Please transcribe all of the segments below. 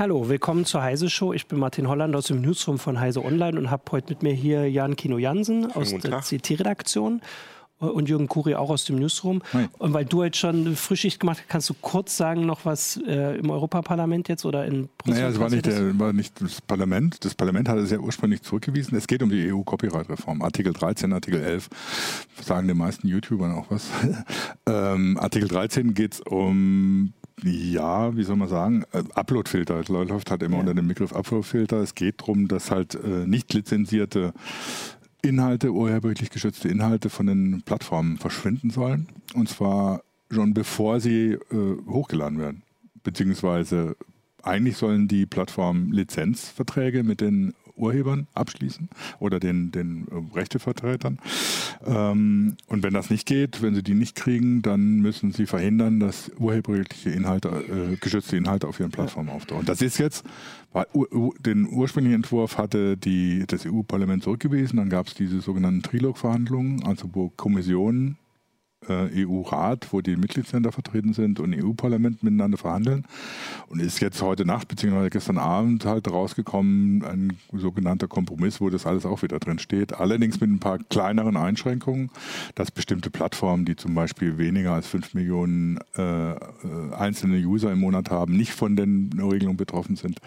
Hallo, willkommen zur Heise Show. Ich bin Martin Holland aus dem Newsroom von Heise Online und habe heute mit mir hier Jan Kino Jansen aus der CT-Redaktion und Jürgen Kuri auch aus dem Newsroom. Hi. Und weil du jetzt schon Frühschicht gemacht hast, kannst du kurz sagen noch was äh, im Europaparlament jetzt oder in Brüssel? Naja, es war nicht, der, war nicht das Parlament. Das Parlament hat es ja ursprünglich zurückgewiesen. Es geht um die EU-Copyright-Reform. Artikel 13, Artikel 11 sagen die meisten YouTubern auch was. ähm, Artikel 13 geht es um ja, wie soll man sagen, äh, Uploadfilter. Es läuft halt immer ja. unter dem Begriff Uploadfilter. Es geht darum, dass halt äh, nicht lizenzierte Inhalte, urheberrechtlich geschützte Inhalte von den Plattformen verschwinden sollen. Und zwar schon bevor sie äh, hochgeladen werden. Beziehungsweise eigentlich sollen die Plattformen Lizenzverträge mit den Urhebern abschließen oder den, den äh, Rechtevertretern. Ähm, und wenn das nicht geht, wenn sie die nicht kriegen, dann müssen sie verhindern, dass urheberrechtliche Inhalte, äh, geschützte Inhalte auf ihren Plattformen auftauchen. Das ist jetzt, weil, den ursprünglichen Entwurf hatte die, das EU-Parlament zurückgewiesen, dann gab es diese sogenannten Trilog-Verhandlungen, also wo Kommissionen EU-Rat, wo die Mitgliedsländer vertreten sind und EU-Parlament miteinander verhandeln. Und ist jetzt heute Nacht bzw. gestern Abend halt rausgekommen, ein sogenannter Kompromiss, wo das alles auch wieder drin steht. Allerdings mit ein paar kleineren Einschränkungen, dass bestimmte Plattformen, die zum Beispiel weniger als 5 Millionen äh, äh, einzelne User im Monat haben, nicht von den Regelungen betroffen sind.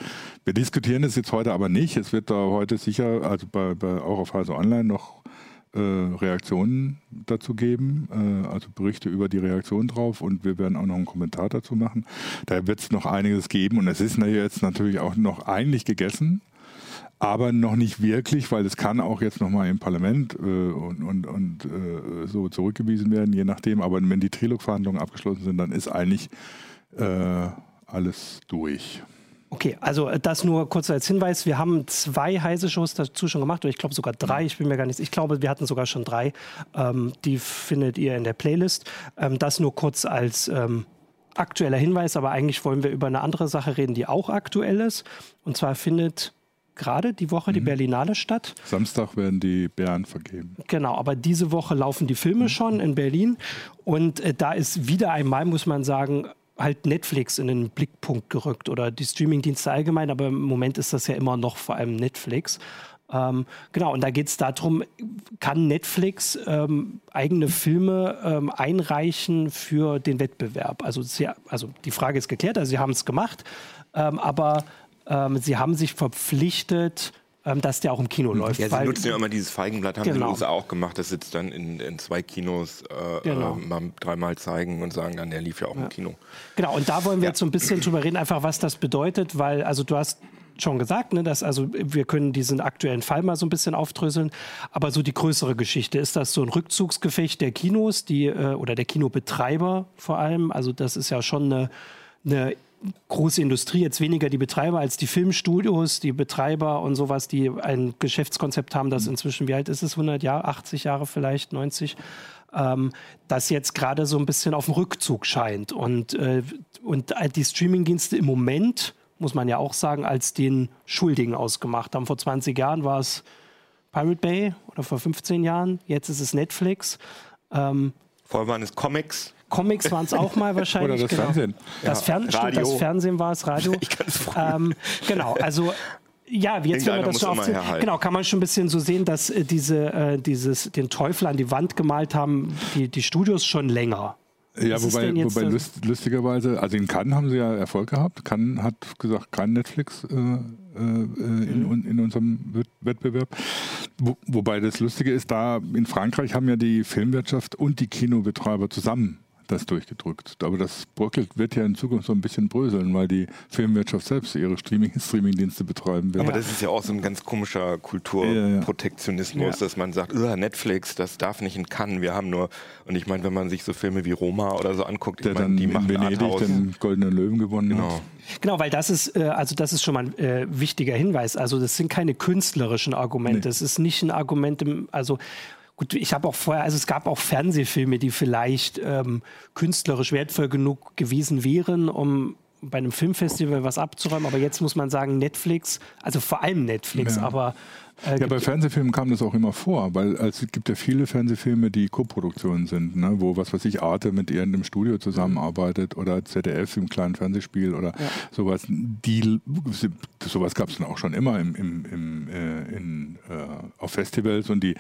Wir diskutieren es jetzt heute aber nicht. Es wird da heute sicher, also bei, bei auch auf Heise Online noch äh, Reaktionen dazu geben, äh, also Berichte über die Reaktion drauf und wir werden auch noch einen Kommentar dazu machen. Da wird es noch einiges geben und es ist jetzt natürlich auch noch eigentlich gegessen, aber noch nicht wirklich, weil es kann auch jetzt nochmal im Parlament äh, und, und, und äh, so zurückgewiesen werden, je nachdem. Aber wenn die Trilog-Verhandlungen abgeschlossen sind, dann ist eigentlich äh, alles durch. Okay, also äh, das nur kurz als Hinweis. Wir haben zwei heiße Shows dazu schon gemacht, oder ich glaube sogar drei. Ich bin mir gar nicht. Ich glaube, wir hatten sogar schon drei. Ähm, die findet ihr in der Playlist. Ähm, das nur kurz als ähm, aktueller Hinweis, aber eigentlich wollen wir über eine andere Sache reden, die auch aktuell ist. Und zwar findet gerade die Woche mhm. die Berlinale statt. Samstag werden die Bären vergeben. Genau, aber diese Woche laufen die Filme mhm. schon in Berlin. Und äh, da ist wieder einmal, muss man sagen, halt Netflix in den Blickpunkt gerückt oder die Streamingdienste allgemein, aber im Moment ist das ja immer noch vor allem Netflix. Ähm, genau, und da geht es darum, kann Netflix ähm, eigene Filme ähm, einreichen für den Wettbewerb? Also, sie, also die Frage ist geklärt, also sie haben es gemacht, ähm, aber ähm, sie haben sich verpflichtet, dass der auch im Kino hm. läuft. Ja, sie nutzen ja immer dieses Feigenblatt, haben genau. sie in den USA auch gemacht, das sitzt dann in, in zwei Kinos äh, genau. äh, mal dreimal zeigen und sagen dann, der lief ja auch ja. im Kino. Genau, und da wollen wir ja. jetzt so ein bisschen drüber reden, einfach was das bedeutet, weil, also du hast schon gesagt, ne, dass also wir können diesen aktuellen Fall mal so ein bisschen aufdröseln, aber so die größere Geschichte ist das so ein Rückzugsgefecht der Kinos, die äh, oder der Kinobetreiber vor allem. Also das ist ja schon eine, eine große Industrie, jetzt weniger die Betreiber als die Filmstudios, die Betreiber und sowas, die ein Geschäftskonzept haben, das inzwischen, wie alt ist es, 100 Jahre, 80 Jahre vielleicht, 90, ähm, das jetzt gerade so ein bisschen auf dem Rückzug scheint. Und, äh, und die Streamingdienste im Moment, muss man ja auch sagen, als den Schuldigen ausgemacht haben. Vor 20 Jahren war es Pirate Bay oder vor 15 Jahren, jetzt ist es Netflix. Ähm, Vorher waren es Comics. Comics waren es auch mal wahrscheinlich. Oder das genau. Fernsehen. Das, ja. Fern Radio. das Fernsehen war es, Radio. Ich kann es ähm, Genau, also ja, jetzt wenn man das so aufzählt, genau, kann man schon ein bisschen so sehen, dass äh, diese, äh, dieses, den Teufel an die Wand gemalt haben, die, die Studios schon länger. Ja, wobei, wobei lust, lustigerweise, also in Cannes haben sie ja Erfolg gehabt. Cannes hat gesagt, kein Netflix äh, äh, in, mhm. in unserem Wettbewerb. Wo, wobei das Lustige ist, da in Frankreich haben ja die Filmwirtschaft und die Kinobetreiber zusammen das durchgedrückt. Aber das bröckelt wird ja in Zukunft so ein bisschen bröseln, weil die Filmwirtschaft selbst ihre Streaming-Dienste Streaming betreiben wird. Aber das ist ja auch so ein ganz komischer Kulturprotektionismus, ja, ja. dass man sagt, Netflix, das darf nicht in Cannes, wir haben nur, und ich meine, wenn man sich so Filme wie Roma oder so anguckt, der ich mein, dann die in Venedig Arthouse. den Goldenen Löwen gewonnen genau. hat. Genau, weil das ist, äh, also das ist schon mal ein äh, wichtiger Hinweis. Also das sind keine künstlerischen Argumente. Es ist nicht ein Argument, im, also Gut, ich habe auch vorher, also es gab auch Fernsehfilme, die vielleicht ähm, künstlerisch wertvoll genug gewesen wären, um bei einem Filmfestival was abzuräumen. Aber jetzt muss man sagen, Netflix, also vor allem Netflix, ja. aber Äh, ja, bei Fernsehfilmen kam das auch immer vor, weil also, es gibt ja viele Fernsehfilme, die Koproduktionen sind, ne? wo was weiß ich, Arte mit irgendeinem Studio zusammenarbeitet oder ZDF im kleinen Fernsehspiel oder ja. sowas. Die, sowas gab es dann auch schon immer im, im, im, äh, in, äh, auf Festivals und die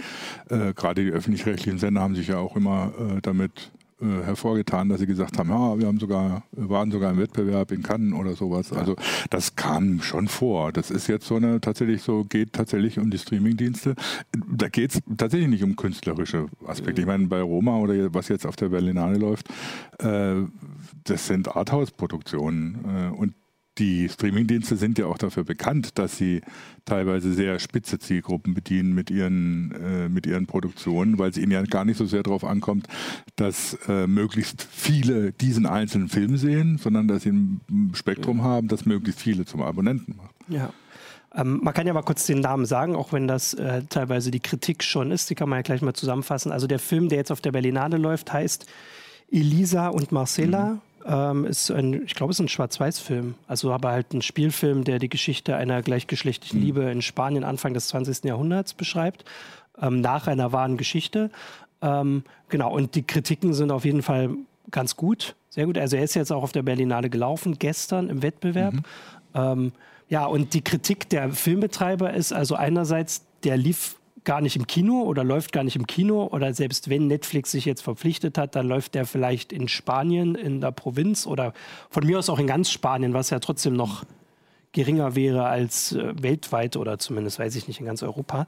äh, gerade die öffentlich-rechtlichen Sender haben sich ja auch immer äh, damit äh, hervorgetan, dass sie gesagt haben, ja, wir haben sogar, waren sogar im Wettbewerb in Cannes oder sowas. Ja. Also das kam schon vor. Das ist jetzt so eine tatsächlich so, geht tatsächlich um die Streamingdienste. Da geht es tatsächlich nicht um künstlerische Aspekte. Ich meine, bei Roma oder was jetzt auf der Berlinale läuft, äh, das sind Arthouse-Produktionen. Äh, und die Streamingdienste sind ja auch dafür bekannt, dass sie teilweise sehr spitze Zielgruppen bedienen mit ihren, äh, mit ihren Produktionen, weil es ihnen ja gar nicht so sehr darauf ankommt, dass äh, möglichst viele diesen einzelnen Film sehen, sondern dass sie ein Spektrum ja. haben, das möglichst viele zum Abonnenten macht. Ja. Ähm, man kann ja mal kurz den Namen sagen, auch wenn das äh, teilweise die Kritik schon ist. Die kann man ja gleich mal zusammenfassen. Also der Film, der jetzt auf der Berlinale läuft, heißt Elisa und Marcella. Mhm ähm, ist ein, ich glaube, es ist ein Schwarz-Weiß-Film. Also aber halt ein Spielfilm, der die Geschichte einer gleichgeschlechtlichen mhm. Liebe in Spanien Anfang des 20. Jahrhunderts beschreibt, ähm, nach einer wahren Geschichte. Ähm, genau, und die Kritiken sind auf jeden Fall ganz gut, sehr gut. Also er ist jetzt auch auf der Berlinale gelaufen, gestern im Wettbewerb. Mhm. Ähm, ja, und die Kritik der Filmbetreiber ist also einerseits, der lief gar nicht im Kino oder läuft gar nicht im Kino oder selbst wenn Netflix sich jetzt verpflichtet hat, dann läuft der vielleicht in Spanien, in der Provinz oder von mir aus auch in ganz Spanien, was ja trotzdem noch geringer wäre als äh, weltweit oder zumindest weiß ich nicht in ganz Europa.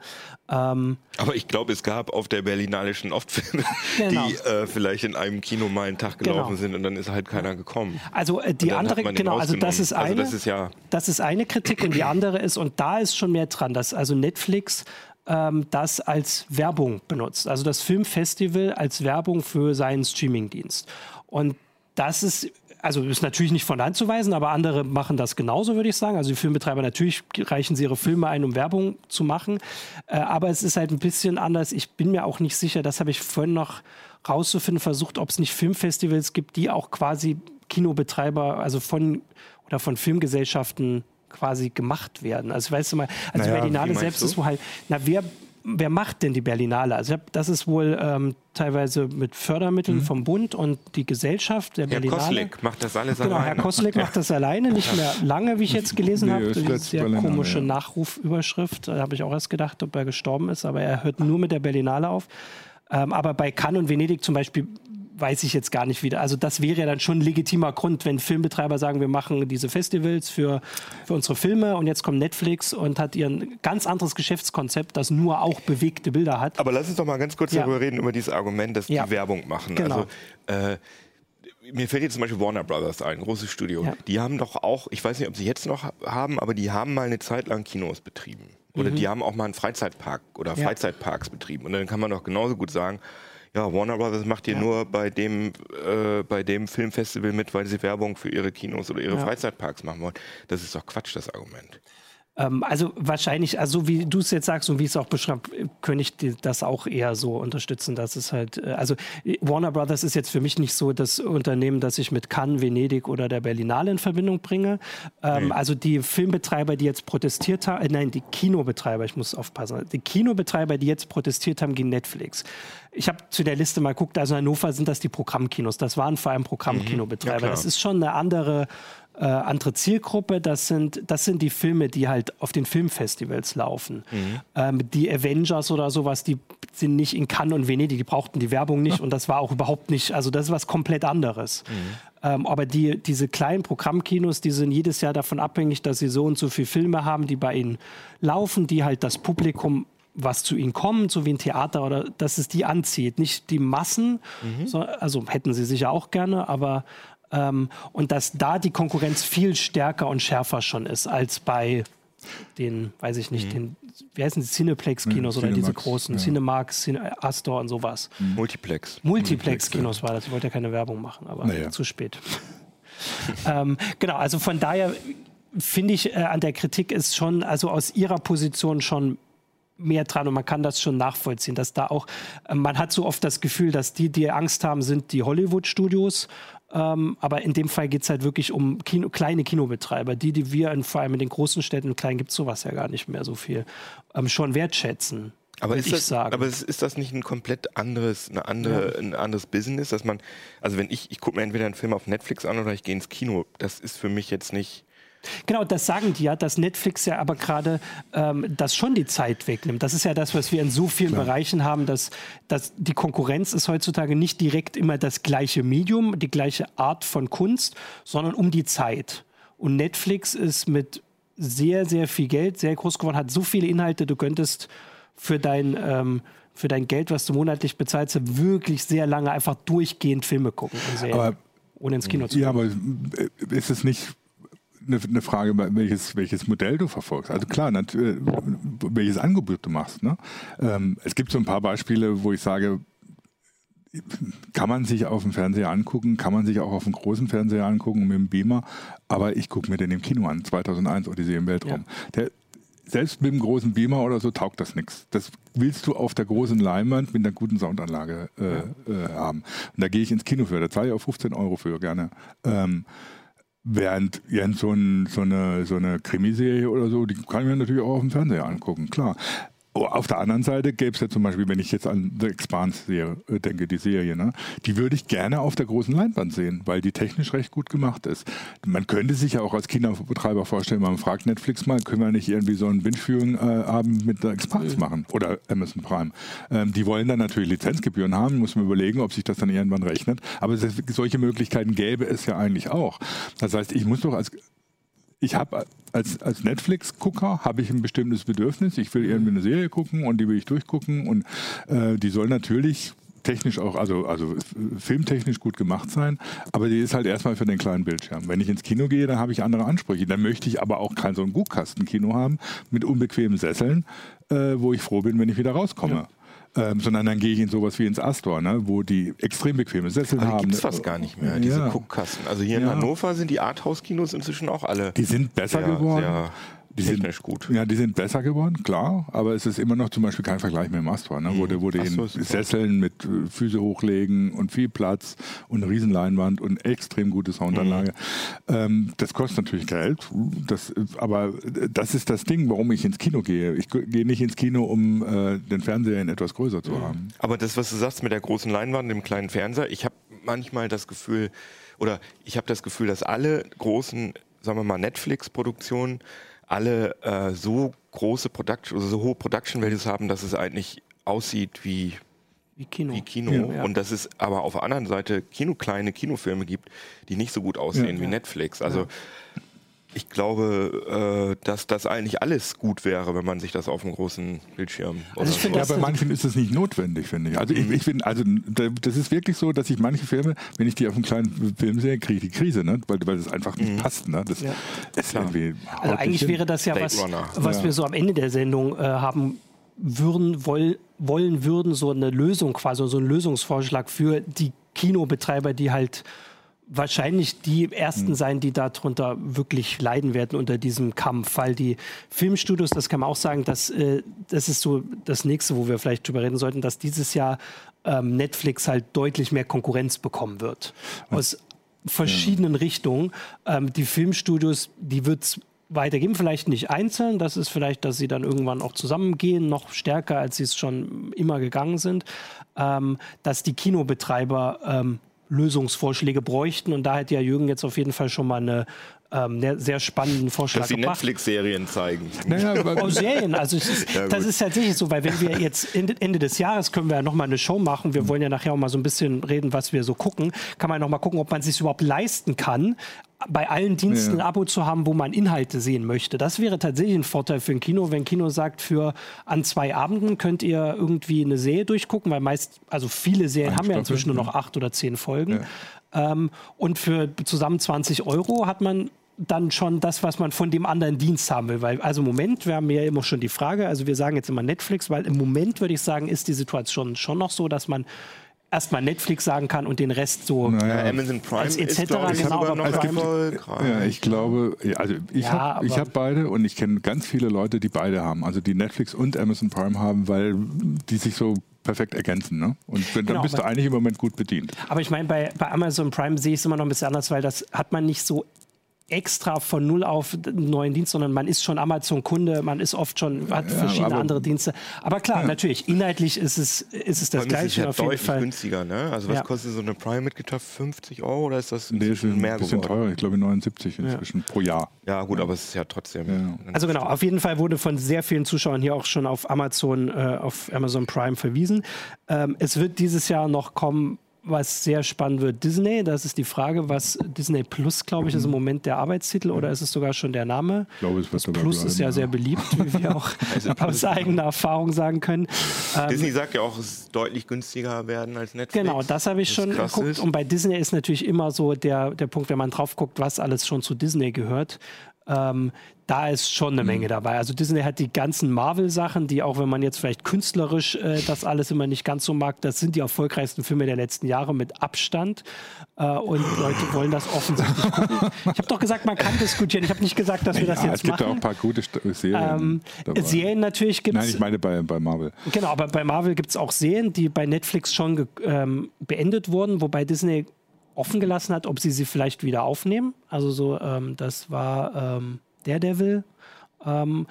Ähm, Aber ich glaube, es gab auf der Berlinalischen oft Filme, genau. die äh, vielleicht in einem Kino mal einen Tag gelaufen genau. sind und dann ist halt keiner gekommen. Also äh, die andere, genau, also das ist eine, also das ist ja das ist eine Kritik und die andere ist und da ist schon mehr dran, dass also Netflix ähm, das als Werbung benutzt. Also das Filmfestival als Werbung für seinen Streamingdienst. Und das ist also ist natürlich nicht von Hand zu weisen, aber andere machen das genauso, würde ich sagen. Also die Filmbetreiber natürlich reichen sie ihre Filme ein, um Werbung zu machen. Äh, aber es ist halt ein bisschen anders. Ich bin mir auch nicht sicher, das habe ich vorhin noch rauszufinden versucht, ob es nicht Filmfestivals gibt, die auch quasi Kinobetreiber, also von oder von Filmgesellschaften quasi gemacht werden. Also weißt du mal, also naja, Berlinale selbst du? ist wo halt, na wer wer macht denn die Berlinale? Also das ist wohl ähm, teilweise mit Fördermitteln mhm. vom Bund und die Gesellschaft der Herr Berlinale. Herr Koslik macht das alles genau, alleine. Herr Koslik macht das alleine, nicht mehr lange, wie ich jetzt gelesen nee, habe. Die sehr Berlinale, komische ja. Nachrufüberschrift, da habe ich auch erst gedacht, ob er gestorben ist, aber er hört nur mit der Berlinale auf. Ähm, aber bei Cannes und Venedig zum Beispiel weiß ich jetzt gar nicht wieder. Also das wäre ja dann schon ein legitimer Grund, wenn Filmbetreiber sagen, wir machen diese Festivals für, für unsere Filme und jetzt kommt Netflix und hat ihr ein ganz anderes Geschäftskonzept, das nur auch bewegte Bilder hat. Aber lass uns doch mal ganz kurz ja. darüber reden, über dieses Argument, dass ja. die Werbung machen. Genau. Also, äh, mir fällt jetzt zum Beispiel Warner Brothers ein, großes Studio. Ja. Die haben doch auch, ich weiß nicht, ob sie jetzt noch haben, aber die haben mal eine Zeit lang Kinos betrieben. Oder mhm. die haben auch mal einen Freizeitpark oder Freizeitparks betrieben. Und dann kann man doch genauso gut sagen, ja, Warner Brothers macht hier ja. nur bei dem, äh, bei dem Filmfestival mit, weil sie Werbung für ihre Kinos oder ihre ja. Freizeitparks machen wollen. Das ist doch Quatsch, das Argument. Ähm, also wahrscheinlich, also wie du es jetzt sagst und wie es auch beschreibt, könnte ich das auch eher so unterstützen, dass es halt, äh, also Warner Brothers ist jetzt für mich nicht so das Unternehmen, das ich mit Cannes, Venedig oder der Berlinale in Verbindung bringe. Ähm, nee. Also die Filmbetreiber, die jetzt protestiert haben, äh, nein, die Kinobetreiber, ich muss aufpassen, die Kinobetreiber, die jetzt protestiert haben gegen Netflix. Ich habe zu der Liste mal geguckt, also in Hannover sind das die Programmkinos. Das waren vor allem Programmkinobetreiber. Mhm. Ja, das ist schon eine andere äh, andere Zielgruppe. Das sind, das sind die Filme, die halt auf den Filmfestivals laufen. Mhm. Ähm, die Avengers oder sowas, die sind nicht in Cannes und Venedig, die brauchten die Werbung nicht und das war auch überhaupt nicht, also das ist was komplett anderes. Mhm. Ähm, aber die, diese kleinen Programmkinos, die sind jedes Jahr davon abhängig, dass sie so und so viele Filme haben, die bei ihnen laufen, die halt das Publikum was zu ihnen kommt, so wie ein Theater oder dass es die anzieht, nicht die Massen, mhm. so, also hätten sie sicher auch gerne, aber ähm, und dass da die Konkurrenz viel stärker und schärfer schon ist als bei den, weiß ich nicht, mhm. den, wie heißen die Cineplex-Kinos ja, oder diese großen, ja. Cinemax, Cine Astor und sowas. Mhm. Multiplex. Multiplex-Kinos war das. Ich wollte ja keine Werbung machen, aber naja. zu spät. ähm, genau, also von daher finde ich äh, an der Kritik ist schon, also aus ihrer Position schon mehr dran und man kann das schon nachvollziehen, dass da auch, äh, man hat so oft das Gefühl, dass die, die Angst haben, sind die Hollywood-Studios Ähm, aber in dem Fall geht es halt wirklich um Kino, kleine Kinobetreiber, die, die wir in, vor allem in den großen Städten, in kleinen gibt es sowas ja gar nicht mehr so viel, ähm, schon wertschätzen. Aber ist, das, aber ist das nicht ein komplett anderes, eine andere, ja. ein anderes Business, dass man, also wenn ich, ich gucke mir entweder einen Film auf Netflix an oder ich gehe ins Kino, das ist für mich jetzt nicht. Genau, das sagen die ja, dass Netflix ja aber gerade ähm, das schon die Zeit wegnimmt. Das ist ja das, was wir in so vielen Klar. Bereichen haben, dass, dass die Konkurrenz ist heutzutage nicht direkt immer das gleiche Medium, die gleiche Art von Kunst, sondern um die Zeit. Und Netflix ist mit sehr, sehr viel Geld sehr groß geworden, hat so viele Inhalte, du könntest für dein, ähm, für dein Geld, was du monatlich bezahlst, wirklich sehr lange einfach durchgehend Filme gucken und aber, ohne ins Kino zu gehen. Ja, aber ist es nicht eine, eine, Frage, welches, welches Modell du verfolgst. Also klar, äh, welches Angebot du machst. Ne? Ähm, es gibt so ein paar Beispiele, wo ich sage, kann man sich auf dem Fernseher angucken, kann man sich auch auf dem großen Fernseher angucken mit dem Beamer, aber ich gucke mir den im Kino an, 2001 Odyssee im Weltraum. Ja. Der selbst mit dem großen Beamer oder so taugt das nichts. Das willst du auf der großen Leinwand mit einer guten Soundanlage äh, äh, haben. Und da gehe ich ins Kino für. Da zahle ich auch 15 Euro für gerne. Ähm, Während Jens so, ein, so, eine, so eine Krimiserie oder so, die kann ich mir natürlich auch auf dem Fernseher angucken, klar. Oh, auf der anderen Seite gäbe es ja zum Beispiel, wenn ich jetzt an The Expanse äh, denke, die Serie, ne? die würde ich gerne auf der großen Leinwand sehen, weil die technisch recht gut gemacht ist. Man könnte sich ja auch als Kinobetreiber vorstellen, man fragt Netflix mal, können wir nicht irgendwie so einen Binge-Viewing-Abend mit The Expanse machen oder Amazon Prime. Ähm, die wollen dann natürlich Lizenzgebühren haben, muss man überlegen, ob sich das dann irgendwann rechnet. Aber solche Möglichkeiten gäbe es ja eigentlich auch. Das heißt, ich muss doch als ich habe als, als Netflix-Gucker habe ich ein bestimmtes Bedürfnis. Ich will irgendwie eine Serie gucken und die will ich durchgucken und äh, die soll natürlich technisch auch, also, also filmtechnisch gut gemacht sein, aber die ist halt erstmal für den kleinen Bildschirm. Wenn ich ins Kino gehe, dann habe ich andere Ansprüche. Dann möchte ich aber auch kein so ein Guckkastenkino haben mit unbequemen Sesseln, äh, wo ich froh bin, wenn ich wieder rauskomme. Ja ähm, sondern dann gehe ich in sowas wie ins Astor, ne, wo die extrem bequeme Sessel Aber haben. Gibt es fast gar nicht mehr, diese ja. Guckkasten. Also hier in ja. Hannover sind die Arthouse-Kinos inzwischen auch alle. Die sind besser sehr, geworden. Sehr die Technisch sind, gut. Ja, die sind besser geworden, klar, aber es ist immer noch zum Beispiel kein Vergleich mit dem Astor, ne? wo, mhm. wo die in Sesseln mit äh, Füße hochlegen und viel Platz und eine Riesenleinwand und extrem gute Soundanlage. Mhm. Ähm, das kostet natürlich Geld, das, aber das ist das Ding, warum ich ins Kino gehe. Ich gehe nicht ins Kino, um äh, den Fernseher in etwas größer zu mhm. haben. Aber das, was du sagst mit der großen Leinwand, dem kleinen Fernseher, ich habe manchmal das Gefühl, oder ich habe das Gefühl, dass alle großen, sagen wir mal, Netflix-Produktionen alle äh, so große Production, also so hohe Production Values haben, dass es eigentlich aussieht wie wie Kino. Wie Kino. Ja, ja. Und dass es aber auf der anderen Seite Kino, kleine Kinofilme gibt, die nicht so gut aussehen ja, wie Netflix. Also ich glaube, äh, dass das eigentlich alles gut wäre, wenn man sich das auf einem großen Bildschirm. Also ich finde, ja, bei manchen ist es nicht notwendig, finde ich. Also ich, ich finde, also das ist wirklich so, dass ich manche Filme, wenn ich die auf einem kleinen Film sehe, kriege ich die Krise, ne? weil, weil das einfach nicht mhm. passt. Ne? Das ja. ist irgendwie. Also eigentlich wäre das ja was, was ja. wir so am Ende der Sendung äh, haben würden, woll, wollen würden, so eine Lösung quasi, so ein Lösungsvorschlag für die Kinobetreiber, die halt wahrscheinlich die ersten mhm. sein, die darunter wirklich leiden werden unter diesem Kampf, weil die Filmstudios, das kann man auch sagen, dass, äh, das ist so das nächste, wo wir vielleicht drüber reden sollten, dass dieses Jahr ähm, Netflix halt deutlich mehr Konkurrenz bekommen wird. Aus verschiedenen ja. Richtungen. Ähm, die Filmstudios, die wird es weitergeben, vielleicht nicht einzeln, das ist vielleicht, dass sie dann irgendwann auch zusammengehen, noch stärker, als sie es schon immer gegangen sind, ähm, dass die Kinobetreiber ähm, Lösungsvorschläge bräuchten. Und da hat ja Jürgen jetzt auf jeden Fall schon mal eine ähm, sehr spannenden Vorschlag Dass sie Netflix-Serien zeigen. Naja, oh, Serien, also ist, ja, das ist tatsächlich so, weil wenn wir jetzt Ende des Jahres können wir ja nochmal eine Show machen, wir wollen ja nachher auch mal so ein bisschen reden, was wir so gucken, kann man nochmal gucken, ob man es sich überhaupt leisten kann, bei allen Diensten ja. ein Abo zu haben, wo man Inhalte sehen möchte. Das wäre tatsächlich ein Vorteil für ein Kino, wenn Kino sagt, für an zwei Abenden könnt ihr irgendwie eine Serie durchgucken, weil meist, also viele Serien ein haben ja inzwischen nur noch acht oder zehn Folgen. Ja. Ähm, und für zusammen 20 Euro hat man dann schon das, was man von dem anderen Dienst haben will. Weil, also im Moment, wir haben ja immer schon die Frage, also wir sagen jetzt immer Netflix, weil im Moment würde ich sagen, ist die Situation schon noch so, dass man erstmal Netflix sagen kann und den Rest so naja, Amazon Prime als etc. Ist, ich, genau, noch gibt, ja, ich glaube, also ich ja, habe hab beide und ich kenne ganz viele Leute, die beide haben, also die Netflix und Amazon Prime haben, weil die sich so perfekt ergänzen. Ne? Und wenn, dann genau, bist du eigentlich im Moment gut bedient. Aber ich meine, bei, bei Amazon Prime sehe ich es immer noch ein bisschen anders, weil das hat man nicht so extra von null auf einen neuen Dienst, sondern man ist schon Amazon-Kunde, man ist oft schon, hat ja, verschiedene andere Dienste. Aber klar, ja. natürlich, inhaltlich ist es, ist es das Gleiche. Ist ja auf deutlich jeden Fall. günstiger, ne? Also was ja. kostet so eine Prime-Mitgliedschaft? 50 Euro oder ist das ein nee, bisschen mehr ein bisschen geworden? teurer, ich glaube 79 inzwischen pro Jahr. Ja gut, aber es ist ja trotzdem. Also genau, auf jeden Fall wurde von sehr vielen Zuschauern hier auch schon auf Amazon, äh, auf Amazon Prime verwiesen. Ähm, es wird dieses Jahr noch kommen was sehr spannend wird, Disney. Das ist die Frage, was Disney Plus, glaube ich, ist im mhm. Moment der Arbeitstitel oder ist es sogar schon der Name? Ich glaube, es wird das Plus ist ja, ja, sehr beliebt, wie wir auch also, aus eigener Erfahrung sagen können. Ähm, Disney sagt ja auch, es ist deutlich günstiger werden als Netflix. Genau, das habe ich schon geguckt. Ist. Und bei Disney ist natürlich immer so der, der Punkt, wenn man drauf guckt, was alles schon zu Disney gehört. Ähm, da ist schon eine Menge mhm. dabei. Also Disney hat die ganzen Marvel-Sachen, die auch wenn man jetzt vielleicht künstlerisch äh, das alles immer nicht ganz so mag, das sind die erfolgreichsten Filme der letzten Jahre mit Abstand. Äh, und Leute wollen das offensichtlich gucken. Ich habe doch gesagt, man kann diskutieren. Ich habe nicht gesagt, dass wir das ja, jetzt machen. Es gibt auch ein paar gute Serien. Ähm, Serien natürlich gibt es. Nein, ich meine bei, bei Marvel. Genau, aber bei Marvel gibt es auch Serien, die bei Netflix schon ähm, beendet wurden, wobei Disney offen gelassen hat, ob sie sie vielleicht wieder aufnehmen. Also so, ähm, das war ähm, Daredevil. Ähm,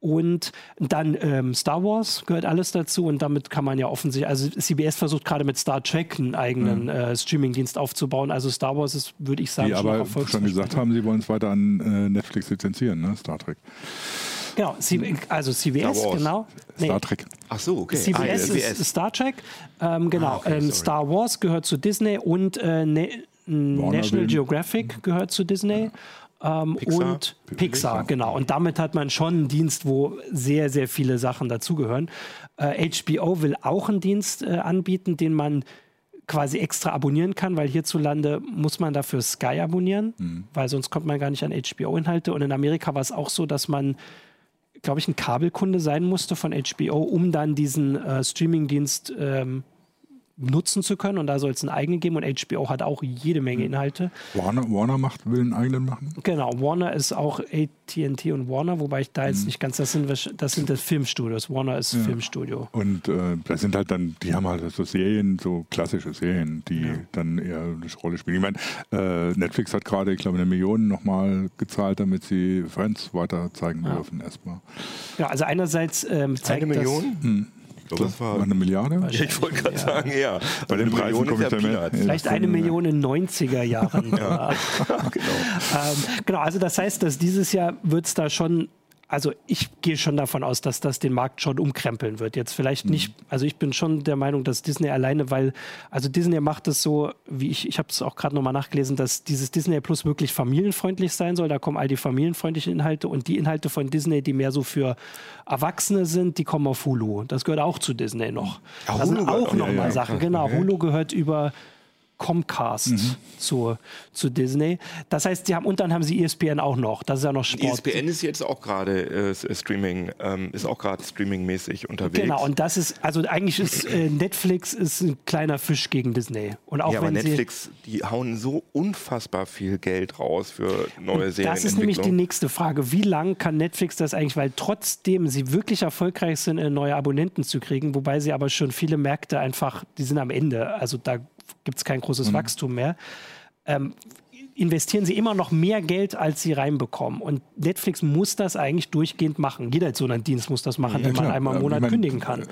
und dann ähm, Star Wars gehört alles dazu und damit kann man ja offensichtlich, also CBS versucht gerade mit Star Trek einen eigenen mhm. äh, Streamingdienst aufzubauen. Also Star Wars ist, würde ich sagen, Die schon aber schon gesagt haben, sie wollen es weiter an äh, Netflix lizenzieren, ne? Star Trek. Genau, C also CBS, genau. Nee. Star Trek. Ach so, okay. CBS, ah, ja, ist Star Trek. Ähm, genau, ah, okay, ähm, Star Wars gehört zu Disney und äh, ne National Geographic gehört zu Disney. Ja. Ähm, Pixar. und Pixar, Pixar, genau. Und damit hat man schon einen Dienst, wo sehr, sehr viele Sachen dazugehören. Äh, HBO will auch einen Dienst äh, anbieten, den man quasi extra abonnieren kann, weil hierzulande muss man dafür Sky abonnieren, mhm. weil sonst kommt man gar nicht an HBO-Inhalte. Und in Amerika war es auch so, dass man, glaube ich, ein Kabelkunde sein musste von HBO, um dann diesen äh, Streamingdienst ähm, nutzen zu können. Und da soll es einen eigenen geben. Und HBO hat auch jede Menge hm. Inhalte. Warner, Warner macht, will einen eigenen machen? Genau, Warner ist auch AT&T und Warner, wobei ich da jetzt mhm. nicht ganz, das sind, das sind das Filmstudios. Warner ist ja. Filmstudio. Und äh, das sind halt dann, die haben halt so Serien, so klassische Serien, die ja. dann eher eine Rolle spielen. Ich meine, äh, Netflix hat gerade, ich glaube, eine Million nochmal gezahlt, damit sie Friends weiter zeigen ja. dürfen erstmal. Ja, also einerseits ähm, zeigt Eine Million? Das, hm. Glaube, das war eine Milliarde. Ich wollte gerade sagen, ja. Bei den Preisen komme ich da mehr. Vielleicht eine Million in 90er Jahren. ja. genau. Ähm, genau, also das heißt, dass dieses Jahr wird es da schon also ich gehe schon davon aus, dass das den Markt schon umkrempeln wird. Jetzt vielleicht mhm. nicht, also ich bin schon der Meinung, dass Disney alleine, weil, also Disney macht es so, wie ich, ich habe es auch gerade nochmal nachgelesen, dass dieses Disney Plus wirklich familienfreundlich sein soll. Da kommen all die familienfreundlichen Inhalte und die Inhalte von Disney, die mehr so für Erwachsene sind, die kommen auf Hulu. Das gehört auch zu Disney noch. Ja, das sind auch nochmal ja, ja, Sachen. Genau, Hulu gehört über Comcast mhm. zu, zu Disney. Das heißt, die haben und dann haben sie ESPN auch noch. Das ist ja noch Sport. ESPN ist jetzt auch gerade äh, Streaming, ähm, ist auch gerade streamingmäßig unterwegs. Genau, und das ist, also eigentlich ist äh, Netflix ist ein kleiner Fisch gegen Disney. Und auch ja, wenn aber Netflix, die hauen so unfassbar viel Geld raus für neue Serien. Das ist nämlich die nächste Frage. Wie lange kann Netflix das eigentlich, weil trotzdem sie wirklich erfolgreich sind, äh, neue Abonnenten zu kriegen, wobei sie aber schon viele Märkte einfach, die sind am Ende. Also da gibt es kein großes mhm. Wachstum mehr. Ähm, investieren sie immer noch mehr Geld, als sie reinbekommen. Und Netflix muss das eigentlich durchgehend machen. Jeder so einen Dienst muss das machen, ja, wenn man einmal im Monat meine, kündigen kann.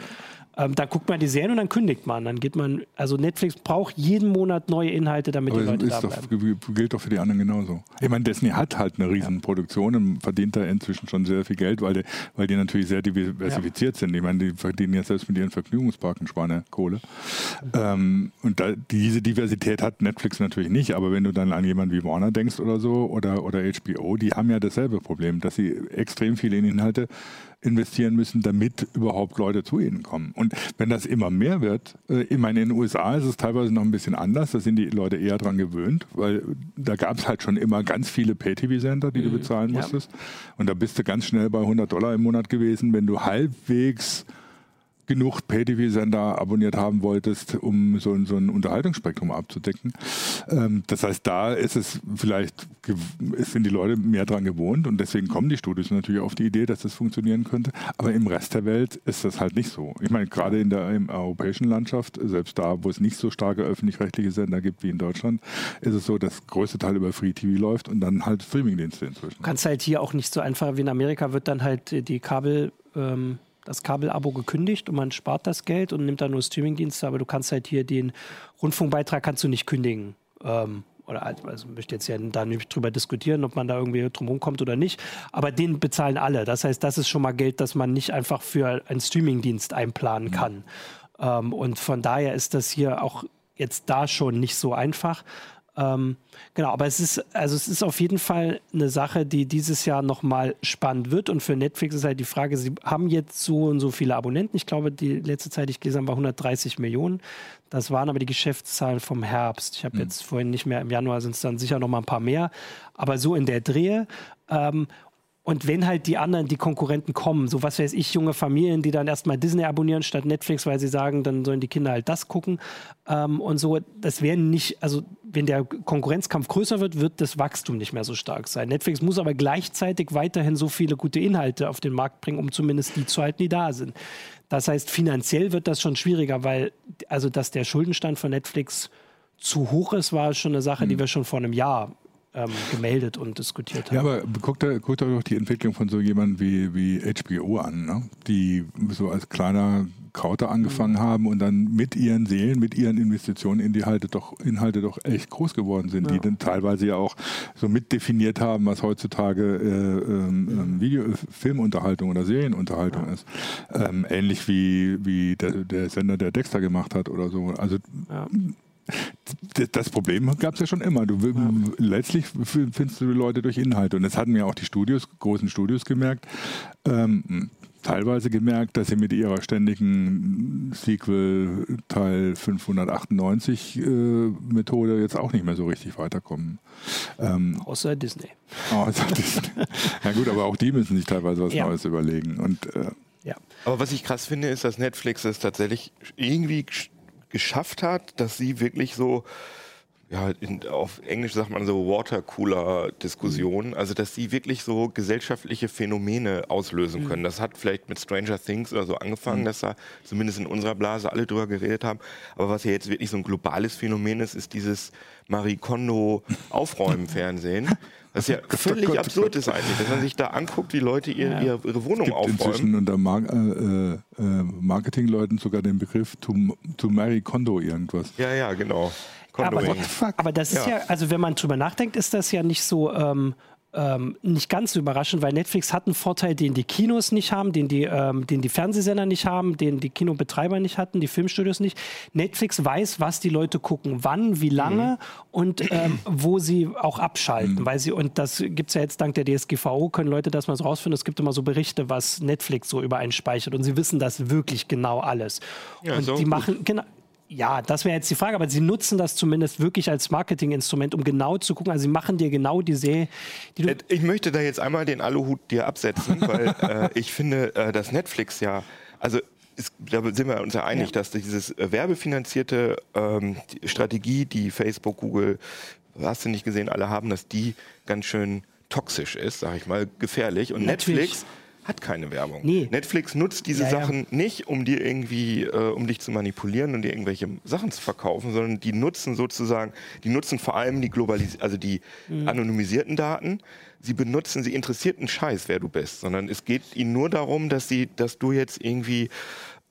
Ähm, dann guckt man die Serien und dann kündigt man. Dann geht man, also Netflix braucht jeden Monat neue Inhalte, damit Aber die Leute da bleiben. Doch, gilt doch für die anderen genauso. Ich meine, Disney hat halt eine riesen Produktion und verdient da inzwischen schon sehr viel Geld, weil die, weil die natürlich sehr diversifiziert ja. sind. Ich meine, die verdienen jetzt selbst mit ihren Vergnügungsparken Schwanekohle. Mhm. Ähm, und da, diese Diversität hat Netflix natürlich nicht. Aber wenn du dann an jemanden wie Warner denkst oder so oder, oder HBO, die haben ja dasselbe Problem, dass sie extrem viele Inhalte investieren müssen, damit überhaupt Leute zu ihnen kommen. Und wenn das immer mehr wird, äh, ich meine, in den USA ist es teilweise noch ein bisschen anders, da sind die Leute eher dran gewöhnt, weil da gab es halt schon immer ganz viele Pay-TV-Sender, die mhm. du bezahlen musstest. Ja. Und da bist du ganz schnell bei 100 Dollar im Monat gewesen, wenn du halbwegs genug Pay-TV-Sender abonniert haben wolltest, um so, so ein Unterhaltungsspektrum abzudecken. Ähm, das heißt, da ist es vielleicht, sind die Leute mehr dran gewohnt und deswegen kommen die Studios natürlich auf die Idee, dass das funktionieren könnte. Aber im Rest der Welt ist das halt nicht so. Ich meine, gerade in der europäischen Landschaft, selbst da, wo es nicht so starke öffentlich-rechtliche Sender gibt wie in Deutschland, ist es so, dass größte Teil über Free TV läuft und dann halt Streamingdienste inzwischen. Du kannst halt hier auch nicht so einfach wie in Amerika wird dann halt die Kabel ähm, das Kabelabo gekündigt und man spart das Geld und nimmt dann nur Streamingdienste, aber du kannst halt hier den Rundfunkbeitrag kannst du nicht kündigen. Ähm, oder halt, also möchte jetzt ja da nicht drüber diskutieren, ob man da irgendwie drum kommt oder nicht. Aber den bezahlen alle. Das heißt, das ist schon mal Geld, das man nicht einfach für einen Streamingdienst einplanen mhm. kann. Mhm. Ähm, und von daher ist das hier auch jetzt da schon nicht so einfach. Ähm, genau, aber es ist, also es ist auf jeden Fall eine Sache, die dieses Jahr nochmal spannend wird. Und für Netflix ist halt die Frage, sie haben jetzt so und so viele Abonnenten. Ich glaube, die letzte Zeit, die ich gelesen habe, war 130 Millionen. Das waren aber die Geschäftszahlen vom Herbst. Ich habe mhm. jetzt vorhin nicht mehr, im Januar sind es dann sicher noch mal ein paar mehr. Aber so in der Drehe. Ähm, und wenn halt die anderen, die Konkurrenten kommen, so was weiß ich, junge Familien, die dann erstmal Disney abonnieren statt Netflix, weil sie sagen, dann sollen die Kinder halt das gucken ähm, und so, das werden nicht, also wenn der Konkurrenzkampf größer wird, wird das Wachstum nicht mehr so stark sein. Netflix muss aber gleichzeitig weiterhin so viele gute Inhalte auf den Markt bringen, um zumindest die zu halten, die da sind. Das heißt, finanziell wird das schon schwieriger, weil also dass der Schuldenstand von Netflix zu hoch ist, war schon eine Sache, die mhm. wir schon vor einem Jahr ähm, gemeldet und diskutiert haben. Ja, aber guckt euch guckt doch die Entwicklung von so jemandem wie, wie HBO an, ne? die so als kleiner Krauter angefangen mhm. haben und dann mit ihren Seelen, mit ihren Investitionen in die Inhalte doch, Inhalte doch echt groß geworden sind, ja. die dann teilweise ja auch so mitdefiniert haben, was heutzutage äh, ähm, ähm Video, Filmunterhaltung oder Serienunterhaltung ja. ist. Ähm, ähnlich wie, wie der, der, Sender, der Dexter gemacht hat oder so. Also ja das Problem gab es ja schon immer. Du, ja. Letztlich findest du die Leute durch Inhalte. Und das hatten ja auch die Studios, großen Studios gemerkt. Ähm, teilweise gemerkt, dass sie mit ihrer ständigen Sequel Teil 598 äh, Methode jetzt auch nicht mehr so richtig weiterkommen. Ähm, außer Disney. Außer Disney. ja gut, aber auch die müssen sich teilweise was ja. Neues überlegen. Und, äh, ja. Aber was ich krass finde, ist, dass Netflix es tatsächlich irgendwie geschafft hat, dass sie wirklich so ja, in, auf Englisch sagt man so Watercooler-Diskussionen, mhm. also dass sie wirklich so gesellschaftliche Phänomene auslösen mhm. können. Das hat vielleicht mit Stranger Things oder so angefangen, mhm. dass da zumindest in unserer Blase alle drüber geredet haben. Aber was ja jetzt wirklich so ein globales Phänomen ist, ist dieses Marie Kondo-Aufräumen-Fernsehen. Das ja völlig Gott, absurd Gott. ist eigentlich, dass man sich da anguckt, wie Leute ihre, ja. ihre Wohnung es gibt aufräumen. inzwischen unter Mar äh, äh, Marketingleuten sogar den Begriff to, to marry Kondo irgendwas. Ja, ja, genau. Aber, aber, das ist ja. ja. also wenn man drüber nachdenkt, ist das ja nicht so ähm, ähm, nicht ganz so überraschend, weil Netflix hat einen Vorteil, den die Kinos nicht haben, den die, ähm, den die Fernsehsender nicht haben, den die Kinobetreiber nicht hatten, die Filmstudios nicht. Netflix weiß, was die Leute gucken, wann, wie lange mhm. und ähm, wo sie auch abschalten. Mhm. Weil sie, und das gibt es ja jetzt dank der DSGVO, können Leute das mal so rausfinden. Es gibt immer so Berichte, was Netflix so über einen speichert und sie wissen das wirklich genau alles. Ja, und die machen, genau, ja, das wäre jetzt die Frage, aber sie nutzen das zumindest wirklich als Marketinginstrument, um genau zu gucken. Also sie machen dir genau die Serie, die du. Ich möchte da jetzt einmal den Aluhut dir absetzen, weil äh, ich finde, äh, dass Netflix ja, also ist, da sind wir uns ja einig, ja. dass dieses äh, werbefinanzierte ähm, die Strategie, die Facebook, Google, hast du nicht gesehen, alle haben, dass die ganz schön toxisch ist, sag ich mal, gefährlich. Und Natürlich. Netflix hat keine Werbung. Nee. Netflix nutzt diese ja, Sachen ja. nicht, um dir irgendwie, äh, um dich zu manipulieren und dir irgendwelche Sachen zu verkaufen, sondern die nutzen sozusagen, die nutzen vor allem die globalis also die mhm. anonymisierten Daten. Sie benutzen, sie interessiert einen Scheiß, wer du bist, sondern es geht ihnen nur darum, dass sie, dass du jetzt irgendwie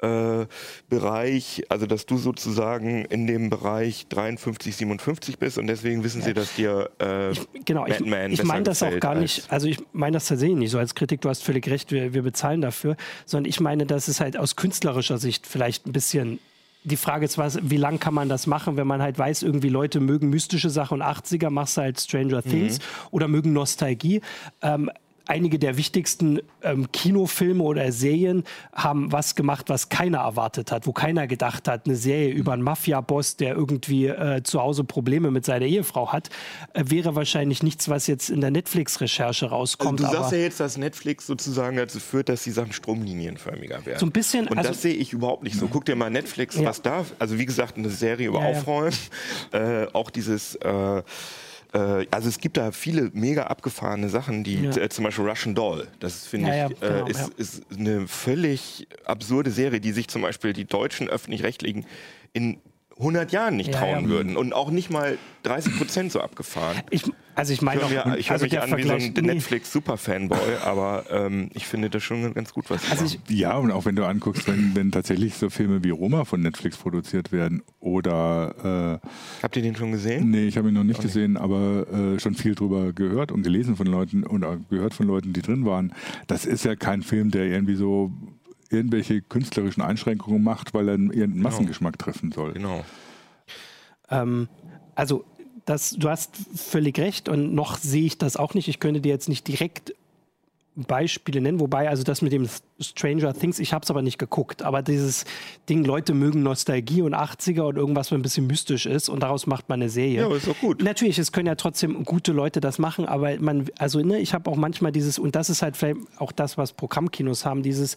äh, Bereich, also dass du sozusagen in dem Bereich 53, 57 bist und deswegen wissen ja. sie, dass dir äh, ich, genau, Batman ich, ich meine das auch gar nicht, also ich meine das tatsächlich nicht so als Kritik, du hast völlig recht, wir, wir bezahlen dafür, sondern ich meine, dass es halt aus künstlerischer Sicht vielleicht ein bisschen die Frage ist, was, wie lang kann man das machen, wenn man halt weiß, irgendwie Leute mögen mystische Sachen und 80er, machst du halt Stranger mhm. Things oder mögen Nostalgie. Ähm, einige der wichtigsten ähm, Kinofilme oder Serien haben was gemacht, was keiner erwartet hat, wo keiner gedacht hat, eine Serie über einen Mafia-Boss, der irgendwie äh, zu Hause Probleme mit seiner Ehefrau hat, äh, wäre wahrscheinlich nichts, was jetzt in der Netflix-Recherche rauskommt. Also du sagst ja jetzt, dass Netflix sozusagen dazu führt, dass die Sachen stromlinienförmiger werden. So ein bisschen. Und also, das sehe ich überhaupt nicht so. Guck dir mal Netflix, ja. was da, also wie gesagt, eine Serie über ja, Aufräumen, ja. Äh, auch dieses äh, also es gibt da viele mega abgefahrene Sachen, die ja. äh, zum Beispiel Russian Doll, das finde ja, ich, ja, genau, äh, ist, ist, eine völlig absurde Serie, die sich zum Beispiel die deutschen öffentlich-rechtlichen in 100 Jahren nicht trauen würden und auch nicht mal 30 Prozent so abgefahren. Ich, also ich meine, ich höre mich also an wie so ein Netflix-Super-Fanboy, aber ähm, ich finde das schon ganz gut, was also ich, Ja, und auch wenn du anguckst, wenn, wenn tatsächlich so Filme wie Roma von Netflix produziert werden oder... Äh, Habt ihr den schon gesehen? Nee, ich habe ihn noch nicht gesehen, aber äh, schon viel drüber gehört und gelesen von Leuten oder gehört von Leuten, die drin waren. Das ist ja kein Film, der irgendwie so irgendwelche künstlerischen Einschränkungen macht, weil er irgendeinen genau. Massengeschmack treffen soll. Genau. Ähm, also das, du hast völlig recht und noch sehe ich das auch nicht. Ich könnte dir jetzt nicht direkt Beispiele nennen, wobei also das mit dem Stranger Things, ich habe es aber nicht geguckt, aber dieses Ding, Leute mögen Nostalgie und 80er und irgendwas, was ein bisschen mystisch ist und daraus macht man eine Serie. Ja, aber ist doch gut. Natürlich, es können ja trotzdem gute Leute das machen, aber man, also ne, ich habe auch manchmal dieses, und das ist halt vielleicht auch das, was Programmkinos haben, dieses,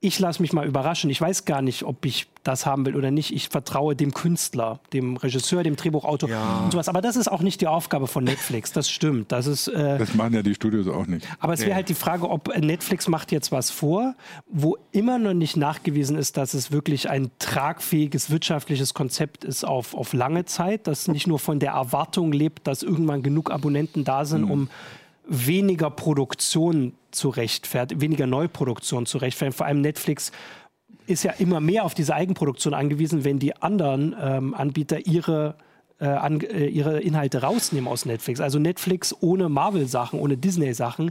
ich lasse mich mal überraschen. Ich weiß gar nicht, ob ich das haben will oder nicht. Ich vertraue dem Künstler, dem Regisseur, dem Drehbuchautor ja. und sowas. Aber das ist auch nicht die Aufgabe von Netflix. Das stimmt. Das ist. Äh, das machen ja die Studios auch nicht. Aber es wäre nee. halt die Frage, ob Netflix macht jetzt was vor, wo immer noch nicht nachgewiesen ist, dass es wirklich ein tragfähiges wirtschaftliches Konzept ist auf, auf lange Zeit, das nicht nur von der Erwartung lebt, dass irgendwann genug Abonnenten da sind, mhm. um weniger Produktion zu rechtfertigen, weniger Neuproduktion zu rechtfertigen. Vor allem Netflix ist ja immer mehr auf diese Eigenproduktion angewiesen, wenn die anderen ähm, Anbieter ihre äh, an, äh, ihre Inhalte rausnehmen aus Netflix. Also Netflix ohne Marvel-Sachen, ohne Disney-Sachen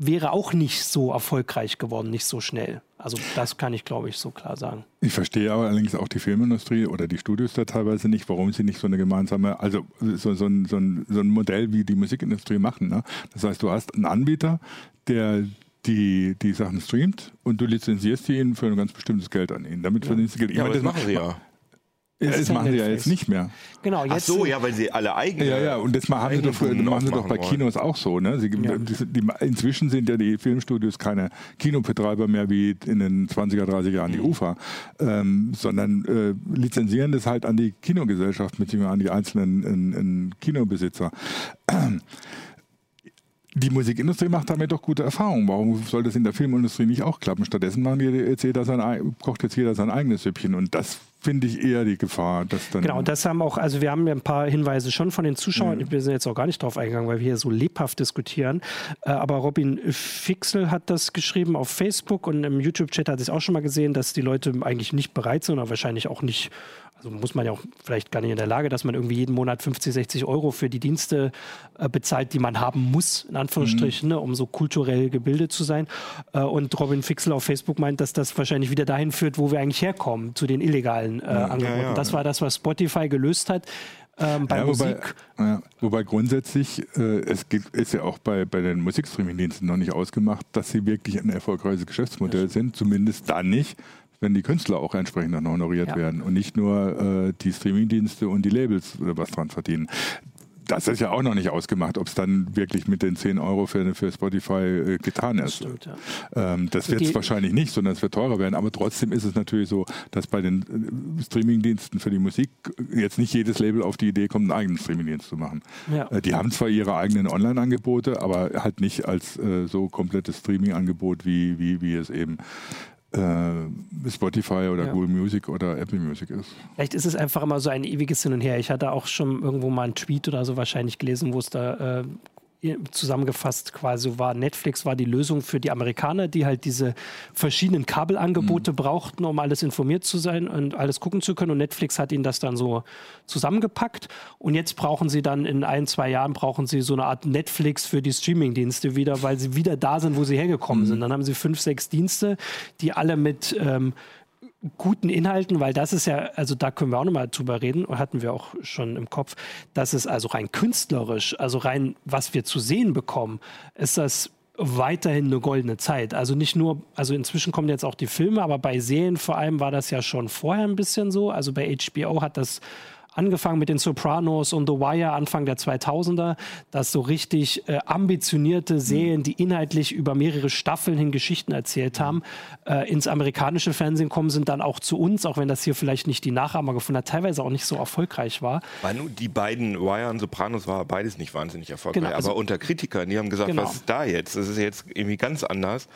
wäre auch nicht so erfolgreich geworden, nicht so schnell. Also das kann ich, glaube ich, so klar sagen. Ich verstehe aber allerdings auch die Filmindustrie oder die Studios da teilweise nicht, warum sie nicht so eine gemeinsame, also so, so, ein, so, ein, so ein Modell wie die Musikindustrie machen. Ne? Das heißt, du hast einen Anbieter, der die, die Sachen streamt und du lizenzierst die ihnen für ein ganz bestimmtes Geld an ihn. Damit ja. verdienst du Geld. Ja, aber das machen sie ja. Das, das machen sie ja jetzt nicht mehr. Genau, jetzt Ach so, ja, weil sie alle eigene. Ja, ja, und das machen sie doch, machen sie doch bei Kinos auch so. Ne? Sie, ja. die, die, inzwischen sind ja die Filmstudios keine Kinobetreiber mehr wie in den 20er, 30er Jahren die mhm. UFA, ähm, sondern äh, lizenzieren das halt an die Kinogesellschaft beziehungsweise an die einzelnen in, in Kinobesitzer. Die Musikindustrie macht damit doch gute Erfahrungen. Warum soll das in der Filmindustrie nicht auch klappen? Stattdessen machen jetzt jeder sein, kocht jetzt jeder sein eigenes Süppchen und das finde ich eher die Gefahr, dass dann. Genau, das haben auch, also wir haben ja ein paar Hinweise schon von den Zuschauern. Mhm. Wir sind jetzt auch gar nicht drauf eingegangen, weil wir hier so lebhaft diskutieren. Äh, aber Robin Fixel hat das geschrieben auf Facebook und im YouTube-Chat hat es auch schon mal gesehen, dass die Leute eigentlich nicht bereit sind oder wahrscheinlich auch nicht also muss man ja auch vielleicht gar nicht in der Lage, dass man irgendwie jeden Monat 50, 60 Euro für die Dienste äh, bezahlt, die man haben muss, in Anführungsstrichen, mhm. ne, um so kulturell gebildet zu sein. Äh, und Robin Fixel auf Facebook meint, dass das wahrscheinlich wieder dahin führt, wo wir eigentlich herkommen, zu den illegalen äh, Angeboten. Ja, ja, das war das, was Spotify gelöst hat. Ähm, bei Musik. Wobei, wobei grundsätzlich, äh, es gibt, ist ja auch bei, bei den Musikstreaming-Diensten noch nicht ausgemacht, dass sie wirklich ein erfolgreiches Geschäftsmodell sind, zumindest dann nicht, wenn die Künstler auch entsprechend dann honoriert ja. werden und nicht nur äh, die Streamingdienste und die Labels äh, was dran verdienen. Das ist ja auch noch nicht ausgemacht, ob es dann wirklich mit den 10 Euro für, für Spotify äh, getan ist. Das, stimmt, ja. ähm, das wird es wahrscheinlich nicht, sondern es wird teurer werden. Aber trotzdem ist es natürlich so, dass bei den äh, Streamingdiensten für die Musik jetzt nicht jedes Label auf die Idee kommt, einen eigenen Streamingdienst zu machen. Ja. Äh, die haben zwar ihre eigenen Online-Angebote, aber halt nicht als äh, so komplettes Streaming-Angebot, wie, wie, wie es eben äh, Spotify oder ja. Google Music oder Apple Music ist. Vielleicht ist es einfach immer so ein ewiges Hin und Her. Ich hatte auch schon irgendwo mal einen Tweet oder so wahrscheinlich gelesen, wo es da äh, zusammengefasst quasi war, Netflix war die Lösung für die Amerikaner, die halt diese verschiedenen Kabelangebote mhm. brauchten, um alles informiert zu sein und alles gucken zu können. Und Netflix hat ihnen das dann so zusammengepackt. Und jetzt brauchen sie dann in ein, zwei Jahren brauchen sie so eine Art Netflix für die Streamingdienste wieder, weil sie wieder da sind, wo sie hergekommen mhm. sind. Dann haben sie fünf, sechs Dienste, die alle mit ähm, guten Inhalten, weil das ist ja, also da können wir auch nochmal drüber reden, hatten wir auch schon im Kopf, dass es also rein künstlerisch, also rein, was wir zu sehen bekommen, ist das weiterhin eine goldene Zeit. Also nicht nur, also inzwischen kommen jetzt auch die Filme, aber bei Serien vor allem war das ja schon vorher ein bisschen so. Also bei HBO hat das angefangen mit den Sopranos und The Wire Anfang der 2000er, dass so richtig äh, ambitionierte Serien, die inhaltlich über mehrere Staffeln hin Geschichten erzählt haben, äh, ins amerikanische Fernsehen kommen sind, dann auch zu uns, auch wenn das hier vielleicht nicht die Nachahmer gefunden hat, teilweise auch nicht so erfolgreich war. Weil nur die beiden Wire und Sopranos war beides nicht wahnsinnig erfolgreich, genau, also, aber unter Kritikern, die haben gesagt, genau. was ist da jetzt? Das ist jetzt irgendwie ganz anders.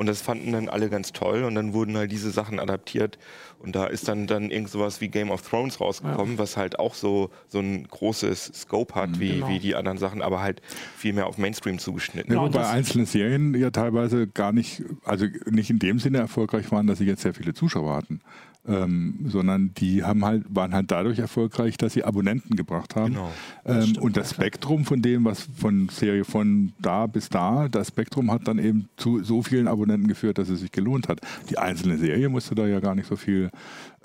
Und das fanden dann alle ganz toll und dann wurden halt diese Sachen adaptiert und da ist dann, dann irgend sowas wie Game of Thrones rausgekommen, ja. was halt auch so, so ein großes Scope hat mhm. wie, genau. wie die anderen Sachen, aber halt viel mehr auf Mainstream zugeschnitten. Ja, wobei einzelne Serien ja teilweise gar nicht, also nicht in dem Sinne erfolgreich waren, dass sie jetzt sehr viele Zuschauer hatten ähm, sondern die haben halt, waren halt dadurch erfolgreich, dass sie Abonnenten gebracht haben. Genau. Das ähm, und das Spektrum von dem, was von Serie von da bis da, das Spektrum hat dann eben zu so vielen Abonnenten geführt, dass es sich gelohnt hat. Die einzelne Serie musste da ja gar nicht so viel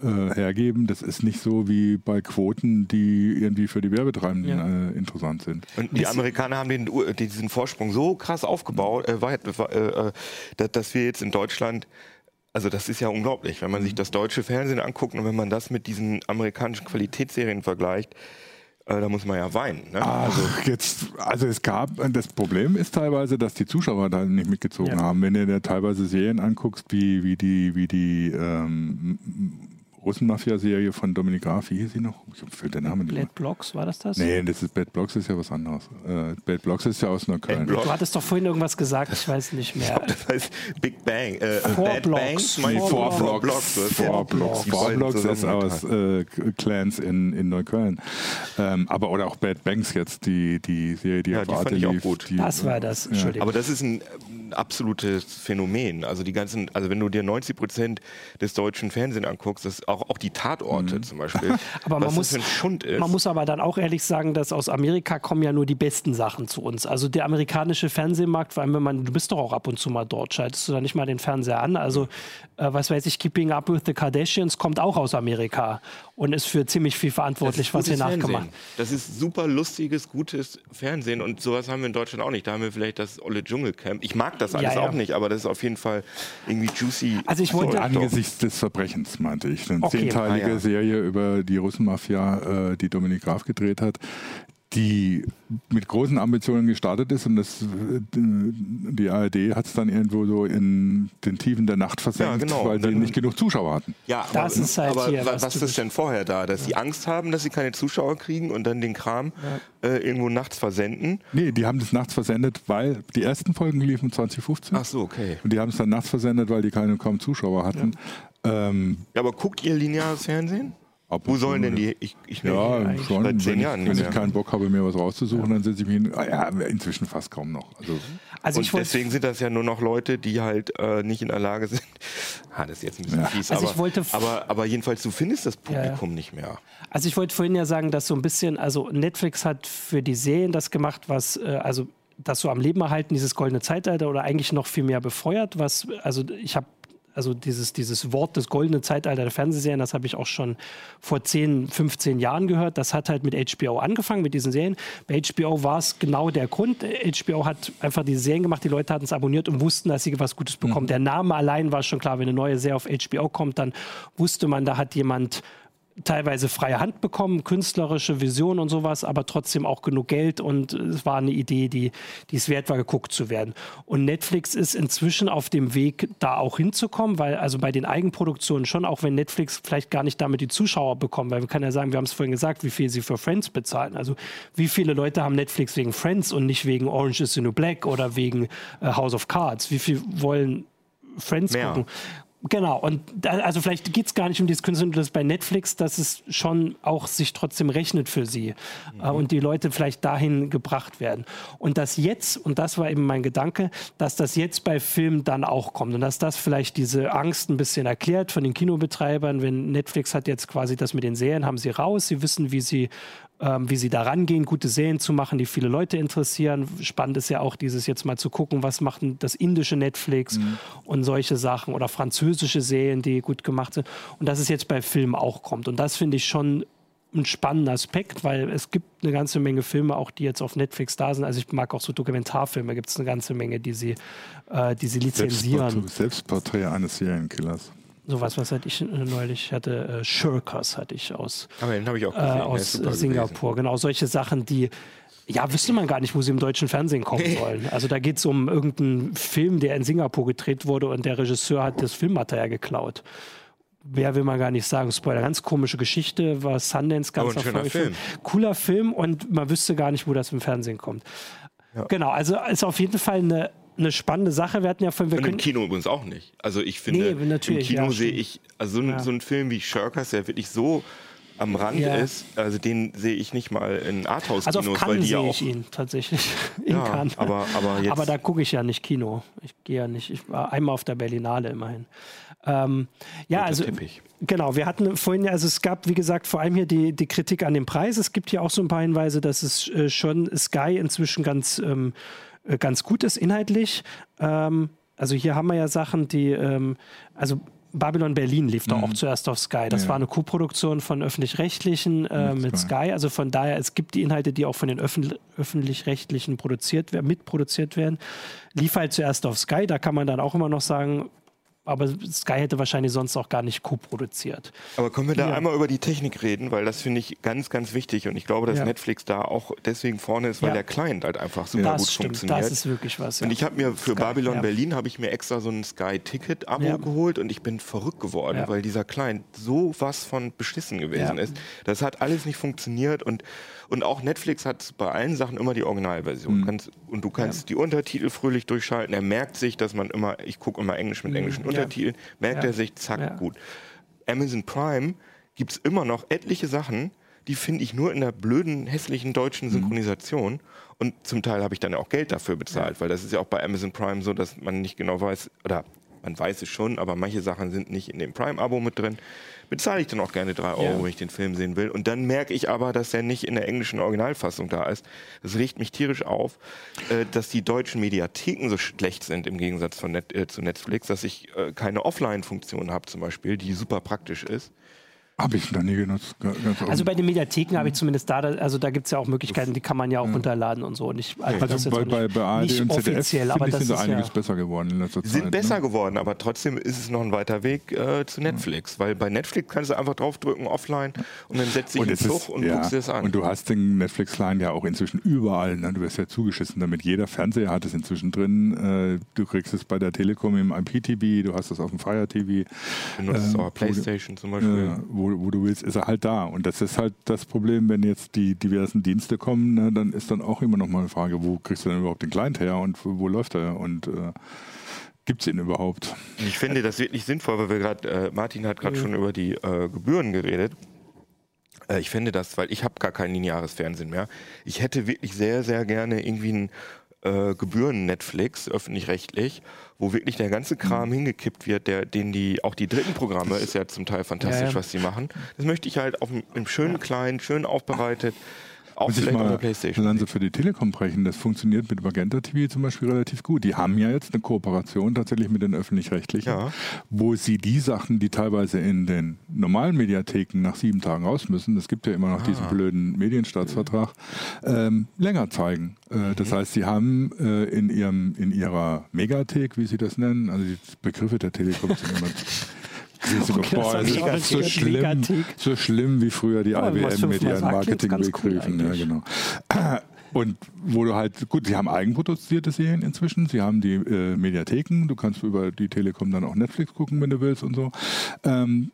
äh, hergeben. Das ist nicht so wie bei Quoten, die irgendwie für die Werbetreibenden ja. äh, interessant sind. Und die Amerikaner haben den, diesen Vorsprung so krass aufgebaut, äh, äh, äh dass wir jetzt in Deutschland also das ist ja unglaublich, wenn man sich mhm. das deutsche Fernsehen anguckt und wenn man das mit diesen amerikanischen Qualitätsserien vergleicht. Äh, da muss man ja weinen. Ne? Ach, also, jetzt, also es gab, das Problem ist teilweise, dass die Zuschauer da nicht mitgezogen ja. haben. Wenn du dir teilweise Serien anguckst, wie, wie die, wie die ähm, Russenmafia-Serie von Dominik Graf, wie hieß sie noch? Ich habe den Namen nicht. Bad Blocks, war das das? Nee, das ist, Bad Blocks ist ja was anderes. Äh, Bad Blocks ist ja aus Neukölln. Du hattest doch vorhin irgendwas gesagt, ich weiß nicht mehr. Glaub, das heißt Big Bang. Äh, Four Bad Blocks. Bang, Four, Four Blocks. Four Blocks. Four Blocks ist aus äh, Clans in, in Neukölln. Ähm, aber oder auch Bad Banks jetzt, die, die Serie, die ja, auf Arte lief. Gut. Die, das war das, Entschuldigung. Aber das ist ein absolutes Phänomen. Also die ganzen, also wenn du dir 90 Prozent des deutschen Fernsehens anguckst, das auch, auch die Tatorte mhm. zum Beispiel. aber man muss, man muss aber dann auch ehrlich sagen, dass aus Amerika kommen ja nur die besten Sachen zu uns. Also der amerikanische Fernsehmarkt, vor allem wenn man, du bist doch auch ab und zu mal dort, schaltest du da nicht mal den Fernseher an. Also äh, was weiß ich, Keeping Up with the Kardashians kommt auch aus Amerika und ist für ziemlich viel verantwortlich, was hier nachgemacht. Das ist super lustiges, gutes Fernsehen und sowas haben wir in Deutschland auch nicht. Da haben wir vielleicht das Olle Dschungelcamp. Ich mag das alles ja, ja. auch nicht, aber das ist auf jeden Fall irgendwie juicy. Also ich wollte angesichts des Verbrechens meinte ich, eine okay. zehnteilige ah, ja. Serie über die Russenmafia, äh, die Dominik Graf gedreht hat, die mit großen Ambitionen gestartet ist und das, die ARD hat es dann irgendwo so in den Tiefen der Nacht versenkt, ja, genau. weil sie nicht genug Zuschauer hatten. Ja, aber, ist halt aber hier, was, was ist denn vorher da? Dass ja. sie Angst haben, dass sie keine Zuschauer kriegen und dann den Kram ja. äh, irgendwo nachts versenden? Nee, die haben das nachts versendet, weil die ersten Folgen liefen 2015. Ach so, okay. Und die haben es dann nachts versendet, weil die keine kaum Zuschauer hatten. Ja. Ähm, ja, aber guckt ihr lineares Fernsehen? Wo sollen denn die? Ich, ich ja, schon. Seit zehn wenn Jahren ich, wenn ich keinen Bock habe, mir was rauszusuchen, ja. dann setze ich mich hin. Ah, ja, inzwischen fast kaum noch. Also, also und deswegen sind das ja nur noch Leute, die halt äh, nicht in der Lage sind. ah, das ist jetzt ein bisschen ja. fies, also aber, aber, aber, jedenfalls, du findest das Publikum ja. nicht mehr. Also ich wollte vorhin ja sagen, dass so ein bisschen, also Netflix hat für die Serien das gemacht, was, äh, also das so am Leben erhalten, dieses goldene Zeitalter oder eigentlich noch viel mehr befeuert, was, also ich habe also dieses, dieses Wort des goldenen Zeitalter der Fernsehserien, das habe ich auch schon vor 10, 15 Jahren gehört. Das hat halt mit HBO angefangen, mit diesen Serien. Bei HBO war es genau der Grund. HBO hat einfach diese Serien gemacht, die Leute hatten es abonniert und wussten, dass sie was Gutes bekommen. Mhm. Der Name allein war schon klar, wenn eine neue Serie auf HBO kommt, dann wusste man, da hat jemand teilweise freie Hand bekommen, künstlerische Vision und sowas, aber trotzdem auch genug Geld und es war eine Idee, die, die es wert war, geguckt zu werden. Und Netflix ist inzwischen auf dem Weg, da auch hinzukommen, weil also bei den Eigenproduktionen schon, auch wenn Netflix vielleicht gar nicht damit die Zuschauer bekommen, weil wir können ja sagen, wir haben es vorhin gesagt, wie viel sie für Friends bezahlen. Also wie viele Leute haben Netflix wegen Friends und nicht wegen Orange is the New Black oder wegen äh, House of Cards? Wie viel wollen Friends Mehr. gucken? Genau, und da, also vielleicht geht es gar nicht um dieses Künstler, das bei Netflix, dass es schon auch sich trotzdem rechnet für sie mhm. äh, und die Leute vielleicht dahin gebracht werden. Und das jetzt, und das war eben mein Gedanke, dass das jetzt bei Filmen dann auch kommt und dass das vielleicht diese Angst ein bisschen erklärt von den Kinobetreibern, wenn Netflix hat jetzt quasi das mit den Serien, haben sie raus, sie wissen, wie sie ähm, wie sie da rangehen, gute Serien zu machen, die viele Leute interessieren. Spannend ist ja auch dieses jetzt mal zu gucken, was macht das indische Netflix mhm. und solche Sachen oder französische Serien, die gut gemacht sind. Und dass es jetzt bei Filmen auch kommt. Und das finde ich schon ein spannender Aspekt, weil es gibt eine ganze Menge Filme, auch die jetzt auf Netflix da sind. Also ich mag auch so Dokumentarfilme, gibt es eine ganze Menge, die sie, äh, die sie lizenzieren. Selbstporträt, Selbstporträt eines Serienkillers. Sowas, was hatte ich neulich hatte, äh, Shirkers hatte ich aus, Aber den habe ich auch äh, aus super Singapur. gewesen. Genau, solche Sachen, die ja, wüsste man gar nicht, wo sie im deutschen Fernsehen kommen sollen. Also da geht es um irgendeinen Film, der in Singapur gedreht wurde und der Regisseur hat das Filmmaterial geklaut. Wer will man gar nicht sagen. Spoiler, ganz komische Geschichte, war Sundance ganz ein schöner. Film. Cooler Film und man wüsste gar nicht, wo das im Fernsehen kommt. Genau, also ist auf jeden Fall eine, eine spannende Sache. Wir hatten ja von, wir Und im Kino übrigens auch nicht. Also ich finde, Nee, natürlich, im Kino ja, sehe ich, also so ein, Ja. so ein Film wie Shirkers, der wirklich so am Rand Ja. ist, also den sehe ich nicht mal in Arthouse-Kinos, also auf weil die ja sehe auch... ich ihn tatsächlich. In Ja, Cannes. aber- aber jetzt- aber da gucke ich ja nicht Kino. Ich gehe ja nicht. Ich war einmal auf der Berlinale immerhin. Ähm, ja, Roter also Teppich. genau. Wir hatten vorhin, ja- also es gab, wie gesagt, vor allem hier die, die Kritik an dem Preis. Es gibt hier auch so ein paar Hinweise, dass es äh, schon Sky inzwischen ganz, ähm, äh, ganz gut ist inhaltlich. Ähm, also hier haben wir ja Sachen, die, ähm, also Babylon Berlin lief doch auch zuerst auf Sky. Das Ja. war eine Co-Produktion von öffentlich-rechtlichen äh, Mit Sky. Also von daher, es gibt die Inhalte, die auch von den öffn öffentlich-rechtlichen produziert werden, mitproduziert werden. Lief halt zuerst auf Sky, da kann man dann auch immer noch sagen, aber Sky hätte wahrscheinlich sonst auch gar nicht co-produziert. Aber können wir da Ja. einmal über die Technik reden, weil das finde ich ganz, ganz wichtig und ich glaube, dass Ja. Netflix da auch deswegen vorne ist, weil der Client halt einfach super Das gut stimmt, funktioniert. das ist wirklich was. Und ich habe mir für Sky, Babylon. Berlin habe ich mir extra so ein Sky Ticket Abo Ja. geholt und ich bin verrückt geworden, weil dieser Client so was von beschissen gewesen ist. Das hat alles nicht funktioniert und und auch Netflix hat bei allen Sachen immer die Originalversion. Mhm. Kannst, und du kannst die Untertitel fröhlich durchschalten. Er merkt sich, dass man immer, ich gucke immer Englisch mit englischen Mhm. Ja. Untertiteln, merkt Ja. er sich, zack, Ja. gut. Amazon Prime gibt es immer noch etliche Sachen, die finde ich nur in der blöden, hässlichen Mhm. deutschen Synchronisation. Und zum Teil habe ich dann auch Geld dafür bezahlt, weil das ist ja auch bei Amazon Prime so, dass man nicht genau weiß, oder man weiß es schon, aber manche Sachen sind nicht in dem Prime-Abo mit drin. Bezahle ich dann auch gerne drei Euro, Ja. wenn ich den Film sehen will. Und dann merke ich aber, dass er nicht in der englischen Originalfassung da ist. Das regt mich tierisch auf, äh, dass die deutschen Mediatheken so schlecht sind im Gegensatz Net, äh, zu Netflix, dass ich äh, keine Offline-Funktion habe zum Beispiel, die super praktisch ist. Habe ich noch nie genutzt. Also bei den Mediatheken habe ich zumindest da, also da gibt es ja auch Möglichkeiten, die kann man ja auch runterladen und so. Und ich, also also bei, auch bei, nicht, bei ARD und ZDF aber das sind ist da einiges ja, besser geworden in letzter Zeit. sind besser ne? geworden, aber trotzdem ist es noch ein weiter Weg äh, zu Netflix. Weil bei Netflix kannst du einfach draufdrücken, offline, und dann setzt dich Und, in es ist, Zug und ja, guckst dir das an. und du hast den Netflix-Line ja auch inzwischen überall. Ne? Du wirst ja zugeschissen damit. Jeder Fernseher hat es inzwischen drin. Äh, du kriegst es bei der Telekom im IPTV, du hast es auf dem Fire TV. benutzt ähm, auch wo- Playstation zum Beispiel. Äh, wo, wo du willst, ist er halt da. Und das ist halt das Problem, wenn jetzt die diversen Dienste kommen, ne, dann ist dann auch immer noch mal eine Frage, wo kriegst du denn überhaupt den Client her und wo, wo läuft er und äh, gibt es ihn überhaupt? Ich finde das wirklich sinnvoll, weil wir gerade, äh, Martin hat gerade schon über die äh, Gebühren geredet. Äh, ich finde das, weil ich habe gar kein lineares Fernsehen mehr. Ich hätte wirklich sehr, sehr gerne irgendwie ein äh, Gebühren-Netflix, öffentlich-rechtlich, wo wirklich der ganze Kram hingekippt wird, der, den die, auch die dritten Programme, ist ja zum Teil fantastisch, Ja, ja. was sie machen. Das möchte ich halt auf einem, im schönen kleinen, schön aufbereitet, auch Muss ich mal Playstation. Lanze für die Telekom brechen. Das funktioniert mit Magenta TV zum Beispiel relativ gut. Die haben ja jetzt eine Kooperation tatsächlich mit den Öffentlich-Rechtlichen, Ja. wo sie die Sachen, die teilweise in den normalen Mediatheken nach sieben Tagen raus müssen, es gibt ja immer noch Ah. diesen blöden Medienstaatsvertrag, ähm, länger zeigen. Äh, Mhm. das heißt, sie haben äh, in, ihrem, in ihrer Megathek, wie sie das nennen, also die Begriffe der Telekom sind immer Okay, das boah, das ist so schlimm, so schlimm wie früher die IBM mit ihren ganz cool Marketingbegriffen. ja, eigentlich. genau. Und wo du halt, gut, sie haben eigenproduzierte Serien inzwischen, sie haben die äh, Mediatheken, du kannst über die Telekom dann auch Netflix gucken, wenn du willst und so. Ähm,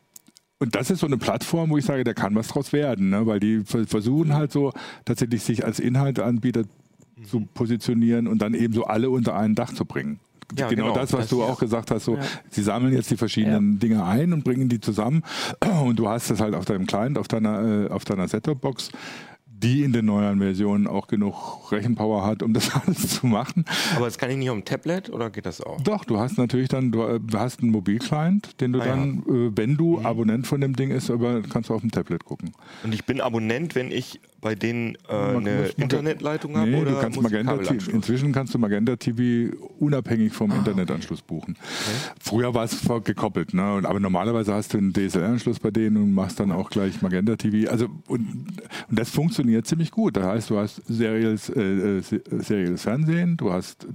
und das ist so eine Plattform, wo ich sage, da kann was draus werden, ne? weil die ver- versuchen halt so tatsächlich sich als Inhalteanbieter zu positionieren und dann eben so alle unter ein Dach zu bringen. Ja, genau, genau. das, was Das- du ja. auch gesagt hast, so, Ja. sie sammeln jetzt die verschiedenen Dinge ein und bringen die zusammen und du hast das halt auf deinem Client, auf deiner, äh, auf deiner Set-Top-Box, die in den neuen Versionen auch genug Rechenpower hat, um das alles zu machen. Aber das kann ich nicht auf dem Tablet oder geht das auch? Doch, du hast natürlich dann, du äh, hast einen Mobilclient, den du Ah, ja. dann, äh, wenn du Mhm. Abonnent von dem Ding ist, aber kannst du auf dem Tablet gucken. Und ich bin Abonnent, wenn ich bei denen äh, eine Internetleitung habe? Nee, oder du kannst Magenta TV, inzwischen kannst du Magenta TV unabhängig vom ah, Internetanschluss okay. buchen. Okay. Früher war es gekoppelt, ne? aber normalerweise hast du einen DSL-Anschluss bei denen und machst dann auch gleich Magenta TV. Also und, und das funktioniert ziemlich gut. Das heißt, du hast serielles, äh, äh serielles Fernsehen, du hast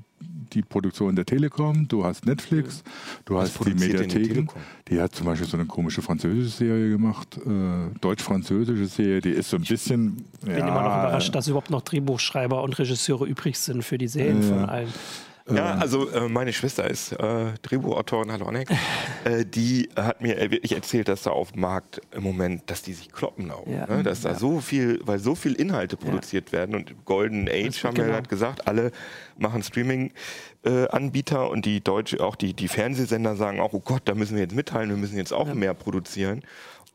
die Produktion der Telekom, du hast Netflix, du Was hast die Mediatheken. Die, die hat zum Beispiel so eine komische französische Serie gemacht, äh, deutsch-französische Serie, die ist so ein bisschen. Ich bin ja, immer noch überrascht, dass überhaupt noch Drehbuchschreiber und Regisseure übrig sind für die Serien äh, von allen. Ja, also äh, meine Schwester ist äh, Drehbuchautorin, hallo Annek. äh, die hat mir wirklich erzählt, dass da auf dem Markt im Moment, dass die sich kloppen auch. Ja. Ne? Dass da so viel, weil so viel Inhalte produziert werden und Golden Age haben genau. wir gerade gesagt, alle machen Streaming-Anbieter äh, und die deutsche, auch die, die Fernsehsender sagen auch, oh Gott, da müssen wir jetzt mitteilen, wir müssen jetzt auch mehr produzieren.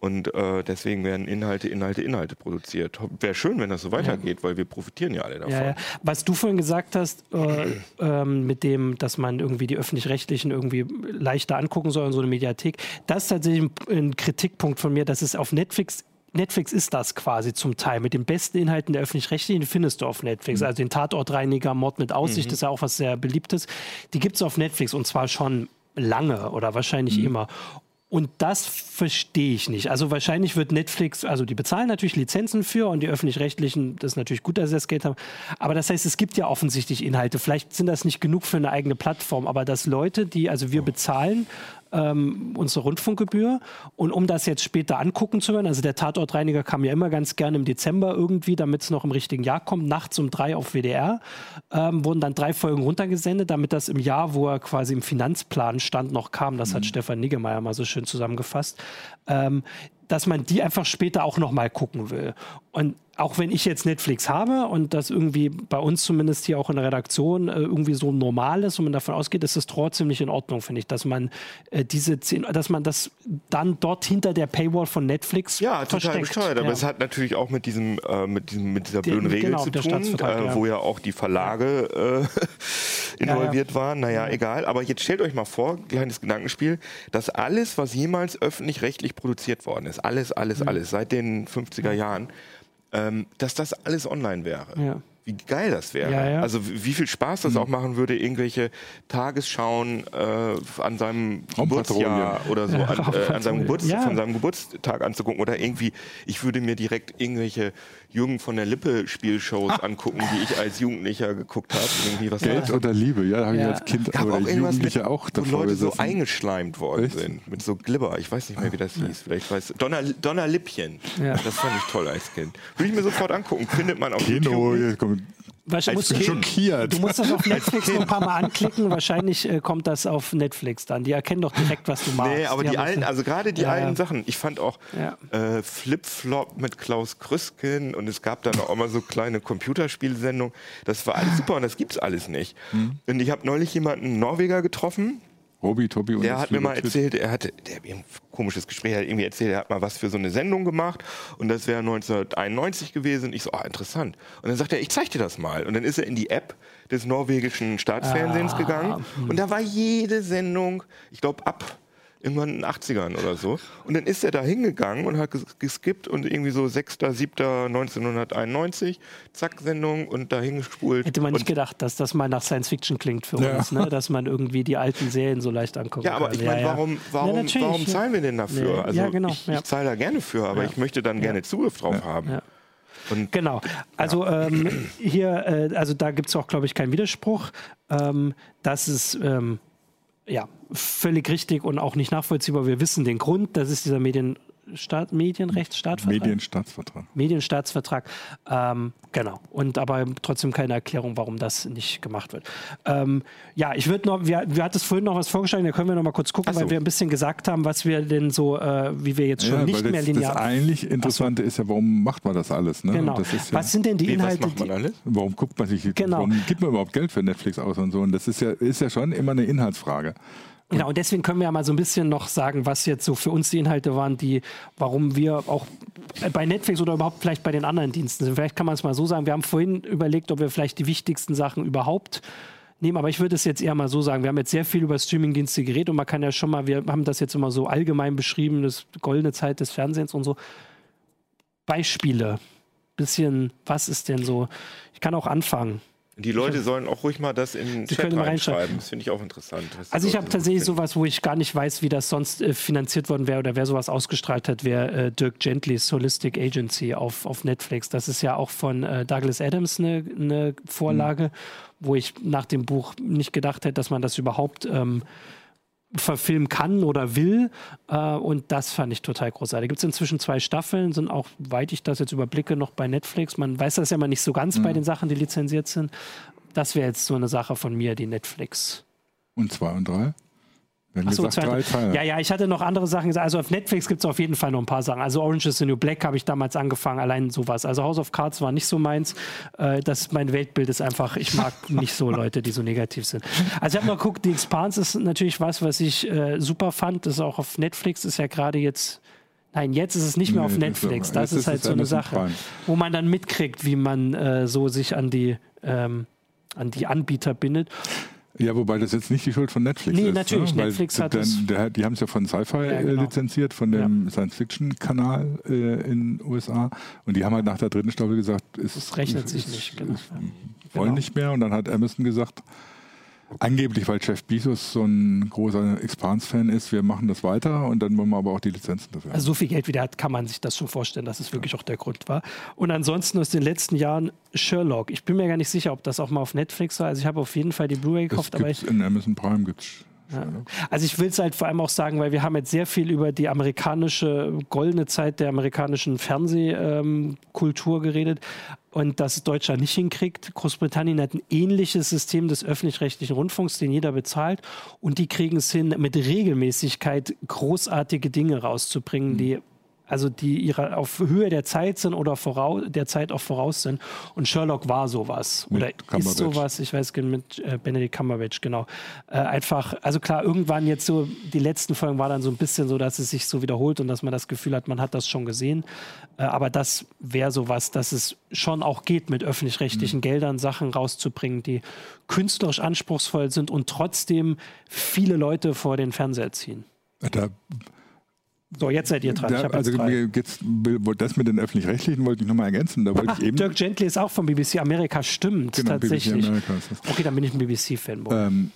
Und äh, deswegen werden Inhalte, Inhalte, Inhalte produziert. Wäre schön, wenn das so weitergeht, ja. weil wir profitieren ja alle davon. Ja, ja. Was du vorhin gesagt hast, äh, äh, mit dem, dass man irgendwie die öffentlich-rechtlichen irgendwie leichter angucken soll in so eine Mediathek, das ist tatsächlich ein, ein Kritikpunkt von mir, dass es auf Netflix Netflix ist das quasi zum Teil. Mit den besten Inhalten der öffentlich-rechtlichen findest du auf Netflix. Mhm. Also den Tatortreiniger, Mord mit Aussicht mhm. ist ja auch was sehr beliebtes. Die gibt es auf Netflix und zwar schon lange oder wahrscheinlich mhm. immer. Und das verstehe ich nicht. Also wahrscheinlich wird Netflix, also die bezahlen natürlich Lizenzen für und die öffentlich-rechtlichen, das ist natürlich gut, dass sie das Geld haben. Aber das heißt, es gibt ja offensichtlich Inhalte. Vielleicht sind das nicht genug für eine eigene Plattform, aber dass Leute, die, also wir bezahlen ähm, unsere Rundfunkgebühr. Und um das jetzt später angucken zu können, also der Tatortreiniger kam ja immer ganz gerne im Dezember irgendwie, damit es noch im richtigen Jahr kommt, nachts um drei auf WDR, ähm, wurden dann drei Folgen runtergesendet, damit das im Jahr, wo er quasi im Finanzplan stand, noch kam. Das mhm. hat Stefan Niggemeier mal so schön zusammengefasst. Ähm, dass man die einfach später auch noch mal gucken will. Und auch wenn ich jetzt Netflix habe und das irgendwie bei uns zumindest hier auch in der Redaktion äh, irgendwie so normal ist und man davon ausgeht, ist es trotzdem nicht in Ordnung, finde ich, dass man äh, diese zehn, dass man das dann dort hinter der Paywall von Netflix ja total bescheuert. Aber ja. es hat natürlich auch mit diesem äh, mit diesem mit dieser blöden Regel genau, zu tun, äh, ja. wo ja auch die Verlage äh, involviert waren. Naja, egal. Aber jetzt stellt euch mal vor, kleines Gedankenspiel, dass alles, was jemals öffentlich-rechtlich produziert worden ist, alles, alles, mhm. alles seit den 50er Jahren ähm, dass das alles online wäre. Ja. Wie geil das wäre. Ja, ja. Also wie viel Spaß das mhm. auch machen würde, irgendwelche Tagesschauen äh, an seinem Geburtsjahr oder so, an, äh, an seinem Geburts von seinem Geburtstag anzugucken. Oder irgendwie, ich würde mir direkt irgendwelche Jürgen von der Lippe Spielshows angucken, die ich als Jugendlicher geguckt habe. Geld oder Liebe, ja, habe ich als Kind Gab oder auch Jugendlicher mit, auch davor Wo Leute gesessen. so eingeschleimt worden Echt? sind mit so Glibber. Ich weiß nicht mehr, wie das hieß. Vielleicht weiß Donner, Donnerlippchen. Ja. Das fand ich toll als Kind. Würde ich mir sofort angucken. Findet man auf Kino, YouTube. Wahrscheinlich ich bin schockiert. Du musst das auf Netflix noch ein paar Mal anklicken. Wahrscheinlich äh, kommt das auf Netflix dann. Die erkennen doch direkt, was du machst. Nee, aber die, die alten, also gerade die ja, alten. Sachen. Ich fand auch ja. äh, Flip-Flop mit Klaus Krüsken und es gab dann auch mal so kleine Computerspielsendungen. Das war alles super und das gibt es alles nicht. Hm. Und ich habe neulich jemanden Norweger getroffen, Robi, Tobi und Der hat mir mal erzählt, er hatte, der hat ein komisches Gespräch, er hat irgendwie erzählt, er hat mal was für so eine Sendung gemacht und das wäre 1991 gewesen. Ich so, ah, interessant. Und dann sagt er, ich zeig dir das mal. Und dann ist er in die App des norwegischen Staatsfernsehens ah, gegangen hm. und da war jede Sendung, ich glaube ab irgendwann in den 80ern oder so. Und dann ist er da hingegangen und hat geskippt und irgendwie so 6.7.1991, zack, Sendung und da hingespult. Hätte man nicht gedacht, dass das mal nach Science Fiction klingt für ja. uns, ne? dass man irgendwie die alten Serien so leicht anguckt. Ja, aber kann. ich meine, ja, warum, warum, ja, warum zahlen wir denn dafür? Also genau, ich, ich zahle da gerne für, aber ich möchte dann gerne Zugriff drauf haben. Und genau. Also ja. ähm, hier, äh, also da gibt es auch, glaube ich, keinen Widerspruch. Ähm, dass es ähm, ja, völlig richtig und auch nicht nachvollziehbar. Wir wissen den Grund, das ist dieser Medien, Staat, Medienrechtsstaatsvertrag? Medienstaatsvertrag. Medienstaatsvertrag, ähm, genau. Und aber trotzdem keine Erklärung, warum das nicht gemacht wird. Ähm, ja, ich würde noch, wir, wir hatten vorhin noch was vorgeschlagen, da können wir noch mal kurz gucken, so. weil wir ein bisschen gesagt haben, was wir denn so, äh, wie wir jetzt schon ja, nicht mehr linear... Das eigentlich Interessante so. ist ja, warum macht man das alles? Ne? Genau. Das ja, was sind denn die Inhalte? Was macht man alles? Warum guckt man sich, genau. warum gibt man überhaupt Geld für Netflix aus und so? Und das ist ja, ist ja schon immer eine Inhaltsfrage. Genau, und deswegen können wir ja mal so ein bisschen noch sagen, was jetzt so für uns die Inhalte waren, die, warum wir auch bei Netflix oder überhaupt vielleicht bei den anderen Diensten sind. Vielleicht kann man es mal so sagen. Wir haben vorhin überlegt, ob wir vielleicht die wichtigsten Sachen überhaupt nehmen, aber ich würde es jetzt eher mal so sagen. Wir haben jetzt sehr viel über Streamingdienste geredet und man kann ja schon mal, wir haben das jetzt immer so allgemein beschrieben, das goldene Zeit des Fernsehens und so. Beispiele bisschen, was ist denn so? Ich kann auch anfangen. Die Leute sollen auch ruhig mal das in den Chat reinschreiben. reinschreiben. Das finde ich auch interessant. Also ich habe so tatsächlich finden. sowas, wo ich gar nicht weiß, wie das sonst äh, finanziert worden wäre oder wer sowas ausgestrahlt hat, wäre äh, Dirk Gentlys Holistic Agency auf, auf Netflix. Das ist ja auch von äh, Douglas Adams eine eine Vorlage, wo ich nach dem Buch nicht gedacht hätte, dass man das überhaupt ähm, verfilmen kann oder will. Äh, und das fand ich total großartig. Gibt es inzwischen zwei Staffeln, sind auch, weit ich das jetzt überblicke, noch bei Netflix. Man weiß das ja immer nicht so ganz bei den Sachen, die lizenziert sind. Das wäre jetzt so eine Sache von mir, die Netflix. Und zwei und drei? Wir haben Ach so, gesagt, zwei- Teile. Ja, ja, ich hatte noch andere Sachen gesagt. Also auf Netflix gibt es auf jeden Fall noch ein paar Sachen. Also Orange is the New Black habe ich damals angefangen, allein sowas. Also House of Cards war nicht so meins. Äh, das, mein Weltbild ist einfach, ich mag nicht so Leute, die so negativ sind. Also ich habe noch geguckt, The Expanse ist natürlich was, was ich äh, super fand. Das ist auch auf Netflix, ist ja gerade jetzt. Nein, jetzt ist es nicht mehr Nee, auf Netflix. ist- Das jetzt ist halt so eine Sache, Prime. wo man dann mitkriegt, wie man äh, so sich an die, ähm, an die Anbieter bindet. Ja, wobei das jetzt nicht die Schuld von Netflix Nee, ist. natürlich, Ne? Weil Netflix hat es- Der, die haben es ja von Sci-Fi Ja, äh, genau. lizenziert, von dem Science-Fiction-Kanal äh, in den USA. Und die haben halt nach der dritten Staffel gesagt, es Das rechnet sich nicht, genau. es- Ja. wollen Genau. nicht mehr. Und dann hat Amazon gesagt, angeblich, weil Jeff Bezos so ein großer Expanse-Fan ist, wir machen das weiter und dann wollen wir aber auch die Lizenzen dafür. Also so viel Geld wie der hat, kann man sich das schon vorstellen, dass es wirklich auch der Grund war. Und ansonsten aus den letzten Jahren Sherlock. Ich bin mir gar nicht sicher, ob das auch mal auf Netflix war. Also ich habe auf jeden Fall die Blu-ray gekauft, aber ich, in Amazon Prime gibt es. ja. also ich will es halt vor allem auch sagen, weil wir haben jetzt sehr viel über die amerikanische goldene Zeit der amerikanischen Fernsehkultur geredet und dass Deutschland nicht hinkriegt. Großbritannien hat ein ähnliches System des öffentlich-rechtlichen Rundfunks, den jeder bezahlt und die kriegen es hin, mit Regelmäßigkeit großartige Dinge rauszubringen, die also die ihrer auf Höhe der Zeit sind oder vorau, der Zeit auch voraus sind. Und Sherlock war sowas. Mit oder ist sowas, ich weiß mit äh, Benedict Cumberbatch, genau. Äh, einfach, also klar, irgendwann jetzt so, die letzten Folgen war dann so ein bisschen so, dass es sich so wiederholt und dass man das Gefühl hat, man hat das schon gesehen. Äh, aber das wäre sowas, dass es schon auch geht, mit öffentlich-rechtlichen Geldern Sachen rauszubringen, die künstlerisch anspruchsvoll sind und trotzdem viele Leute vor den Fernseher ziehen. Da So, jetzt seid ihr dran. ich Da, also jetzt das mit den öffentlich-rechtlichen wollte ich nochmal ergänzen. Da wollte Ach, ich eben. Dirk Gently ist auch von BBC Amerika, stimmt, Genau, BBC tatsächlich. America ist das. Okay, dann bin ich ein BBC-Fanboy. Ähm,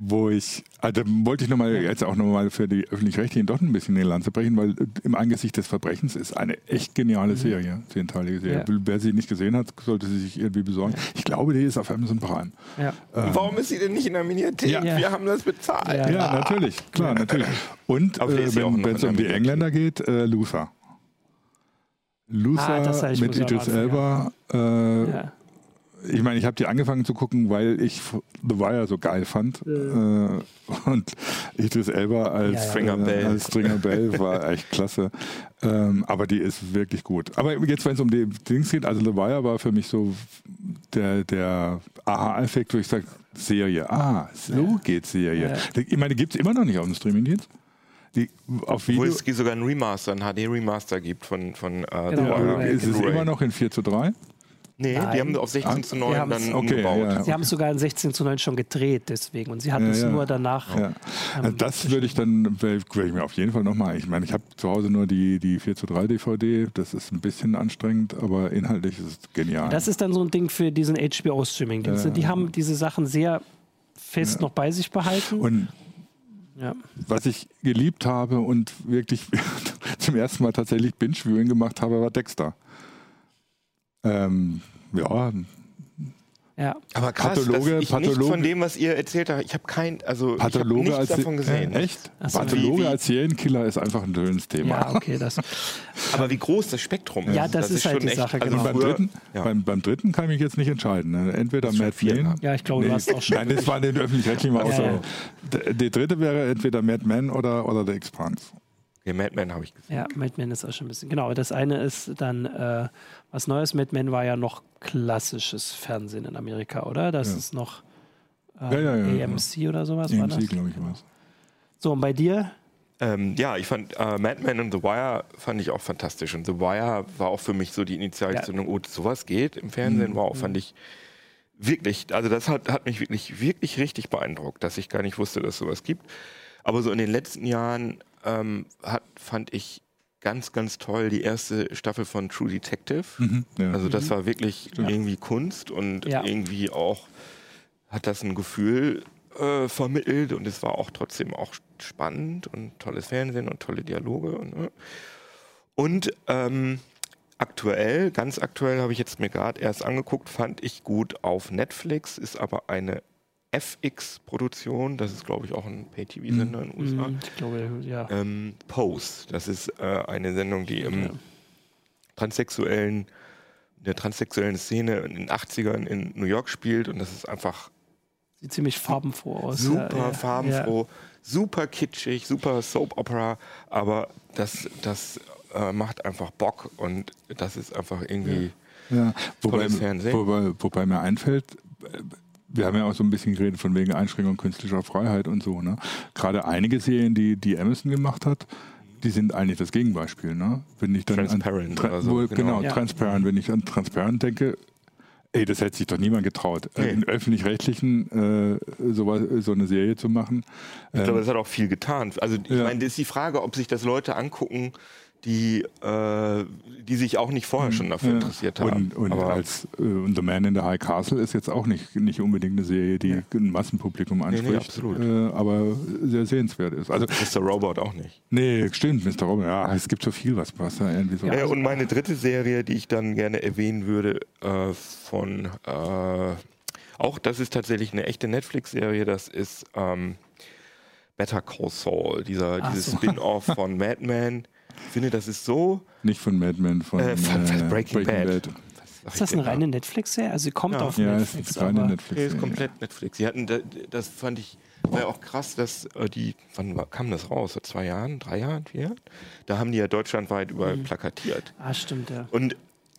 wo ich, also wollte ich nochmal jetzt auch nochmal für die öffentlich-rechtlichen doch ein bisschen in die Lanze brechen, weil äh, im Angesicht des Verbrechens ist eine echt geniale Serie, zehnteilige Serie. Mhm. Ja. Wer sie nicht gesehen hat, sollte sie sich irgendwie besorgen. Ich glaube, die ist auf Amazon Prime. ja. Und Warum ist sie denn nicht in der Mediathek? Ja. Wir haben das bezahlt. Ja. Ja, natürlich, klar, natürlich. Und äh, ja wenn es um die. Engländer geht, äh, Luther. Luther Ah, mit Idris Elba. Äh, Ja. Ich meine, ich habe die angefangen zu gucken, weil ich The Wire so geil fand. Äh, und Idris Elba als Ja, ja. Stringer äh, Bell. als Stringer Bell war echt klasse. Ähm, aber die ist wirklich gut. Aber jetzt, wenn es um die Dings geht, also The Wire war für mich so der, der Aha-Effekt, wo ich sage, Serie. Ah, so geht Serie. Ich meine, die gibt es immer noch nicht auf dem Streamingdienst. Die, auf Video Obwohl es sogar einen Remaster, einen HD-Remaster gibt von, von äh, Genau, The Blu-ray. Wire. ist es immer noch in 4 zu 3. Nee, Nein. die haben auf 16 zu 9 Die haben's- dann Okay, umgebaut. ja. Sie haben es sogar in 16 zu 9 schon gedreht, deswegen. Und sie hatten Ja, es ja. nur danach. Ja. Ähm, Also das würde ich dann, würde ich mir auf jeden Fall nochmal, ich meine, ich habe zu Hause nur die, die 4 zu 3 DVD, das ist ein bisschen anstrengend, aber inhaltlich ist es genial. Das ist dann so ein Ding für diesen HBO-Streaming-Dienst. Die haben diese Sachen sehr fest noch bei sich behalten. Und ja. was ich geliebt habe und wirklich zum ersten Mal tatsächlich Binge-Viewing gemacht habe, war Dexter. Ähm, ja, ja. Aber krass, Pathologe- dass ich Pathologe- von dem, was ihr erzählt habt, ich habe kein, also ich habe Pathologe nichts als davon gesehen. Äh, echt? So. Pathologe Wie- wie- als Serienkiller ist einfach ein schönes Thema. Ja, okay, das. Aber wie groß das Spektrum ist. Ja, das ist halt schon die Sache, also genau. Und beim, dritten, ja. beim, beim dritten kann ich mich jetzt nicht entscheiden. Ne? Entweder Matt Flynn. Ja, ich glaube, du hast auch schon. Nein, das war den öffentlich-rechtlichen Ja, so. ja. D- Die dritte wäre entweder Mad Men oder, oder The Expanse. Okay, Mad Men habe ich gesehen. Ja, Mad Men ist auch schon ein bisschen. Genau, das eine ist dann äh, was Neues. Mad Men war ja noch klassisches Fernsehen in Amerika, oder? Das Ja. ist noch äh, Ja, ja, ja, AMC oder sowas war AMC, das. glaube ich, war es. So, und bei dir? Ähm, ja, ich fand äh, Mad Men und The Wire fand ich auch fantastisch. Und The Wire war auch für mich so die Initialzündung, oh, sowas geht im Fernsehen. Wow, fand ich wirklich, also das hat, hat mich wirklich, wirklich richtig beeindruckt, dass ich gar nicht wusste, dass sowas gibt. Aber so in den letzten Jahren ähm, hat, fand ich ganz, ganz toll die erste Staffel von True Detective. Mhm, ja. Also das mhm. war wirklich ja. irgendwie Kunst und ja. irgendwie auch hat das ein Gefühl äh, vermittelt und es war auch trotzdem auch spannend und tolles Fernsehen und tolle Dialoge. Und, ne? und ähm, aktuell, ganz aktuell habe ich jetzt mir gerade erst angeguckt, fand ich gut auf Netflix, ist aber eine FX-Produktion, das ist glaube ich auch ein Pay-TV-Sender in den USA. Mm, ich glaube, ja. Ähm, Pose, das ist äh, eine Sendung, die im ja. transsexuellen, der transsexuellen Szene in den 80ern in New York spielt und das ist einfach Sieht ziemlich farbenfroh aus. Super ja, farbenfroh, ja. super kitschig, super Soap Opera, aber das, das äh, macht einfach Bock und das ist einfach irgendwie ja. Wobei, wobei, wobei, mir einfällt, wir haben ja auch so ein bisschen geredet von wegen Einschränkung künstlicher Freiheit und so. Ne? Gerade einige Serien, die, die Amazon gemacht hat, die sind eigentlich das Gegenbeispiel. Ne? Wenn ich dann Transparent. An, tra so, genau, genau ja. Transparent. Wenn ich an Transparent denke, ey, das hätte sich doch niemand getraut, nee. in öffentlich-rechtlichen äh, so, so, eine Serie zu machen. Ich glaube, ähm, das hat auch viel getan. Also ich ja. meine, das ist die Frage, ob sich das Leute angucken, die, äh, die sich auch nicht vorher schon dafür ja. interessiert haben. Und, und als äh, The Man in the High Castle ist jetzt auch nicht, nicht unbedingt eine Serie, die ja. ein Massenpublikum anspricht, nee, nee, äh, aber sehr sehenswert ist. Also, Mr. Robot auch nicht. Nee, stimmt, Mr. Robot, ja, es gibt so viel, was, was da irgendwie so... Ja, und meine dritte Serie, die ich dann gerne erwähnen würde, äh, von... Äh, auch das ist tatsächlich eine echte Netflix-Serie, das ist ähm, Better Call Saul, dieser, dieses so. Spin-off von Mad Men. Ich finde, das ist so. Nicht von Mad Men, von, äh, von äh, Breaking, Breaking, Bad. Bad. Ist das eine reine Netflix-Serie? Also sie kommt ja. auf ja, Netflix. Ja, ist reine Netflix. Nee, ist komplett Netflix. Sie hatten, das fand ich, war ja auch krass, dass äh, die, wann kam das raus? Vor zwei Jahren, drei Jahren, vier Jahren? Da haben die ja deutschlandweit überall mhm. plakatiert. Ah, stimmt, ja. Und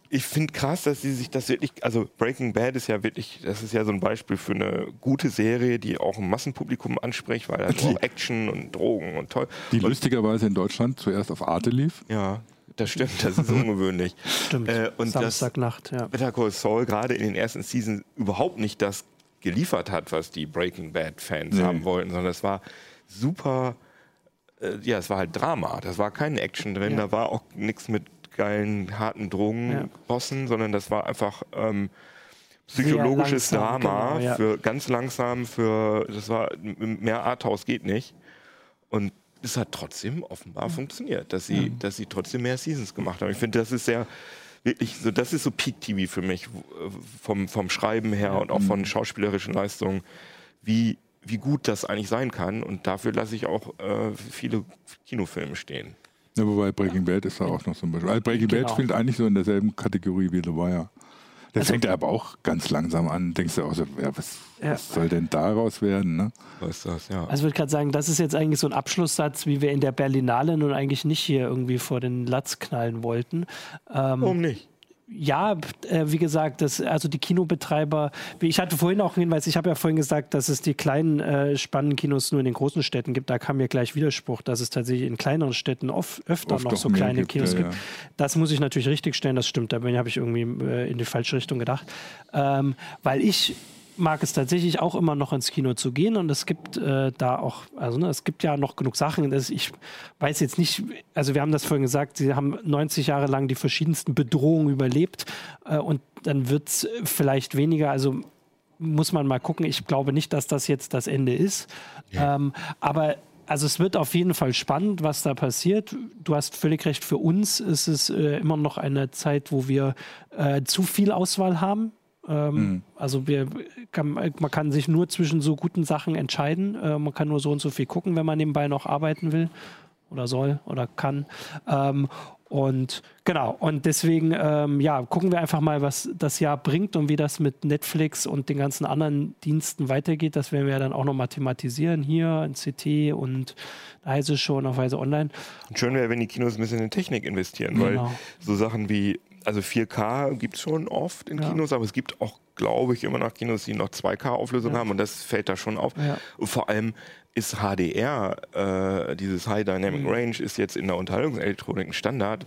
ich finde krass, dass sie sich das wirklich, also Breaking Bad ist ja wirklich, das ist ja so ein Beispiel für eine gute Serie, die auch ein Massenpublikum anspricht, weil da auch Action und Drogen und toll. Die und, lustigerweise in Deutschland zuerst auf Arte lief. Ja, das stimmt, das ist ungewöhnlich. Stimmt, äh, und Samstagnacht, ja. Better Call Saul gerade in den ersten Seasons überhaupt nicht das geliefert hat, was die Breaking Bad Fans nee. haben wollten, sondern es war super, äh, ja, es war halt Drama, das war keine Action drin, ja. da war auch nichts mit geilen, harten Drogenbossen, ja. sondern das war einfach ähm, psychologisches langsam, Drama, genau, ja. für ganz langsam, für das war mehr Arthouse geht nicht. Und es hat trotzdem offenbar mhm. funktioniert, dass sie, ja. dass sie trotzdem mehr Seasons gemacht haben. Ich finde, das ist sehr wirklich so, das ist so Peak TV für mich vom, vom Schreiben her und auch von mhm. schauspielerischen Leistungen, wie, wie gut das eigentlich sein kann. Und dafür lasse ich auch äh, viele Kinofilme stehen. Ja, wobei Breaking Bad ist da auch noch so ein Beispiel. Also Breaking genau. Bad spielt eigentlich so in derselben Kategorie wie The Wire. Das also, fängt aber auch ganz langsam an. Denkst du auch so, ja, was, ja. was, soll denn daraus werden? Ne? Was das, ja. Also ich würde gerade sagen, das ist jetzt eigentlich so ein Abschlusssatz, wie wir in der Berlinale nun eigentlich nicht hier irgendwie vor den Latz knallen wollten. Ähm, Warum nicht? Ja, äh, wie gesagt, das, also die Kinobetreiber, ich hatte vorhin auch Hinweis, ich habe ja vorhin gesagt, dass es die kleinen äh, spannenden Kinos nur in den großen Städten gibt. Da kam mir gleich Widerspruch, dass es tatsächlich in kleineren Städten oft, öfter Oft noch so kleine gibt, Kinos ja, gibt. Ja. Das muss ich natürlich richtig stellen, das stimmt. Da habe ich irgendwie äh, in die falsche Richtung gedacht. Ähm, weil ich mag es tatsächlich auch immer noch ins Kino zu gehen und es gibt äh, da auch, also ne, es gibt ja noch genug Sachen. Dass ich weiß jetzt nicht, also wir haben das vorhin gesagt, sie haben 90 Jahre lang die verschiedensten Bedrohungen überlebt äh, und dann wird es vielleicht weniger, also muss man mal gucken. Ich glaube nicht, dass das jetzt das Ende ist. Ja. Ähm, aber also es wird auf jeden Fall spannend, was da passiert. Du hast völlig recht, für uns ist es äh, immer noch eine Zeit, wo wir äh, zu viel Auswahl haben. Ähm, mhm. Also wir, kann, man kann sich nur zwischen so guten Sachen entscheiden. Äh, man kann nur so und so viel gucken, wenn man nebenbei noch arbeiten will oder soll oder kann. Ähm, und genau, und deswegen, ähm, ja, gucken wir einfach mal, was das Jahr bringt und wie das mit Netflix und den ganzen anderen Diensten weitergeht. Das werden wir dann auch noch thematisieren hier in CT und Heise schon auf Weise Online. Und schön wäre, wenn die Kinos ein bisschen in Technik investieren, genau. weil so Sachen wie also 4K gibt es schon oft in ja. Kinos, aber es gibt auch, glaube ich, immer noch Kinos, die noch 2K-Auflösung ja. haben und das fällt da schon auf. Ja. Und vor allem ist HDR, äh, dieses High Dynamic mhm. Range, ist jetzt in der Unterhaltungselektronik ein Standard.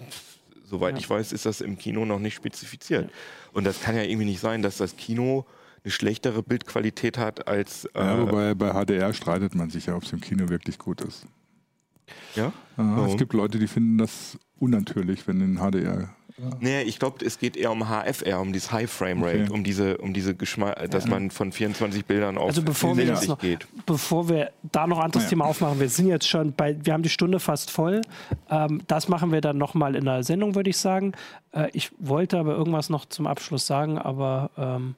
Soweit ich weiß, ist das im Kino noch nicht spezifiziert. Und das kann ja irgendwie nicht sein, dass das Kino eine schlechtere Bildqualität hat als. Äh ja, wobei bei HDR streitet man sich ja, ob es im Kino wirklich gut ist. Ja? Aha, es gibt Leute, die finden das unnatürlich, wenn in HDR Nee, ich glaube, es geht eher um HFR, um dieses High Frame Rate, okay. um diese, um diese Geschmack, dass man von 24 Bildern auf also bevor wir noch, geht. Bevor wir da noch ein anderes ja. Thema aufmachen, wir sind jetzt schon bei, wir haben die Stunde fast voll. Ähm, das machen wir dann nochmal in der Sendung, würde ich sagen. Äh, ich wollte aber irgendwas noch zum Abschluss sagen, aber ähm,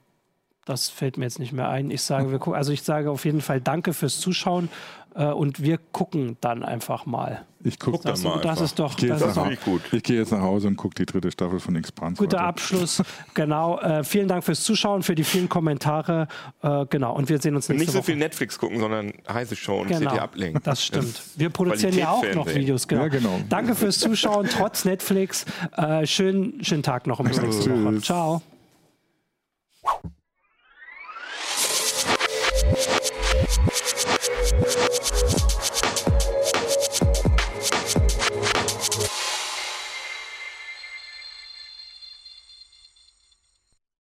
das fällt mir jetzt nicht mehr ein. Ich sage, wir gucken, also ich sage auf jeden Fall Danke fürs Zuschauen äh, und wir gucken dann einfach mal. Ich gucke dann mal. Das ist doch, ich das ist doch gut. Ich gehe jetzt nach Hause und gucke die dritte Staffel von Expanse. Guter weiter. Abschluss, genau. Äh, vielen Dank fürs Zuschauen, für die vielen Kommentare. Äh, genau, und wir sehen uns nächste Nicht so Woche. viel Netflix gucken, sondern heiße Show und genau. CT Uplink. Das stimmt. Wir produzieren ja auch noch Videos. Genau. Ja, genau. Danke fürs Zuschauen, trotz Netflix. Äh, schönen, schönen Tag noch. Und bis nächste Woche. Ciao.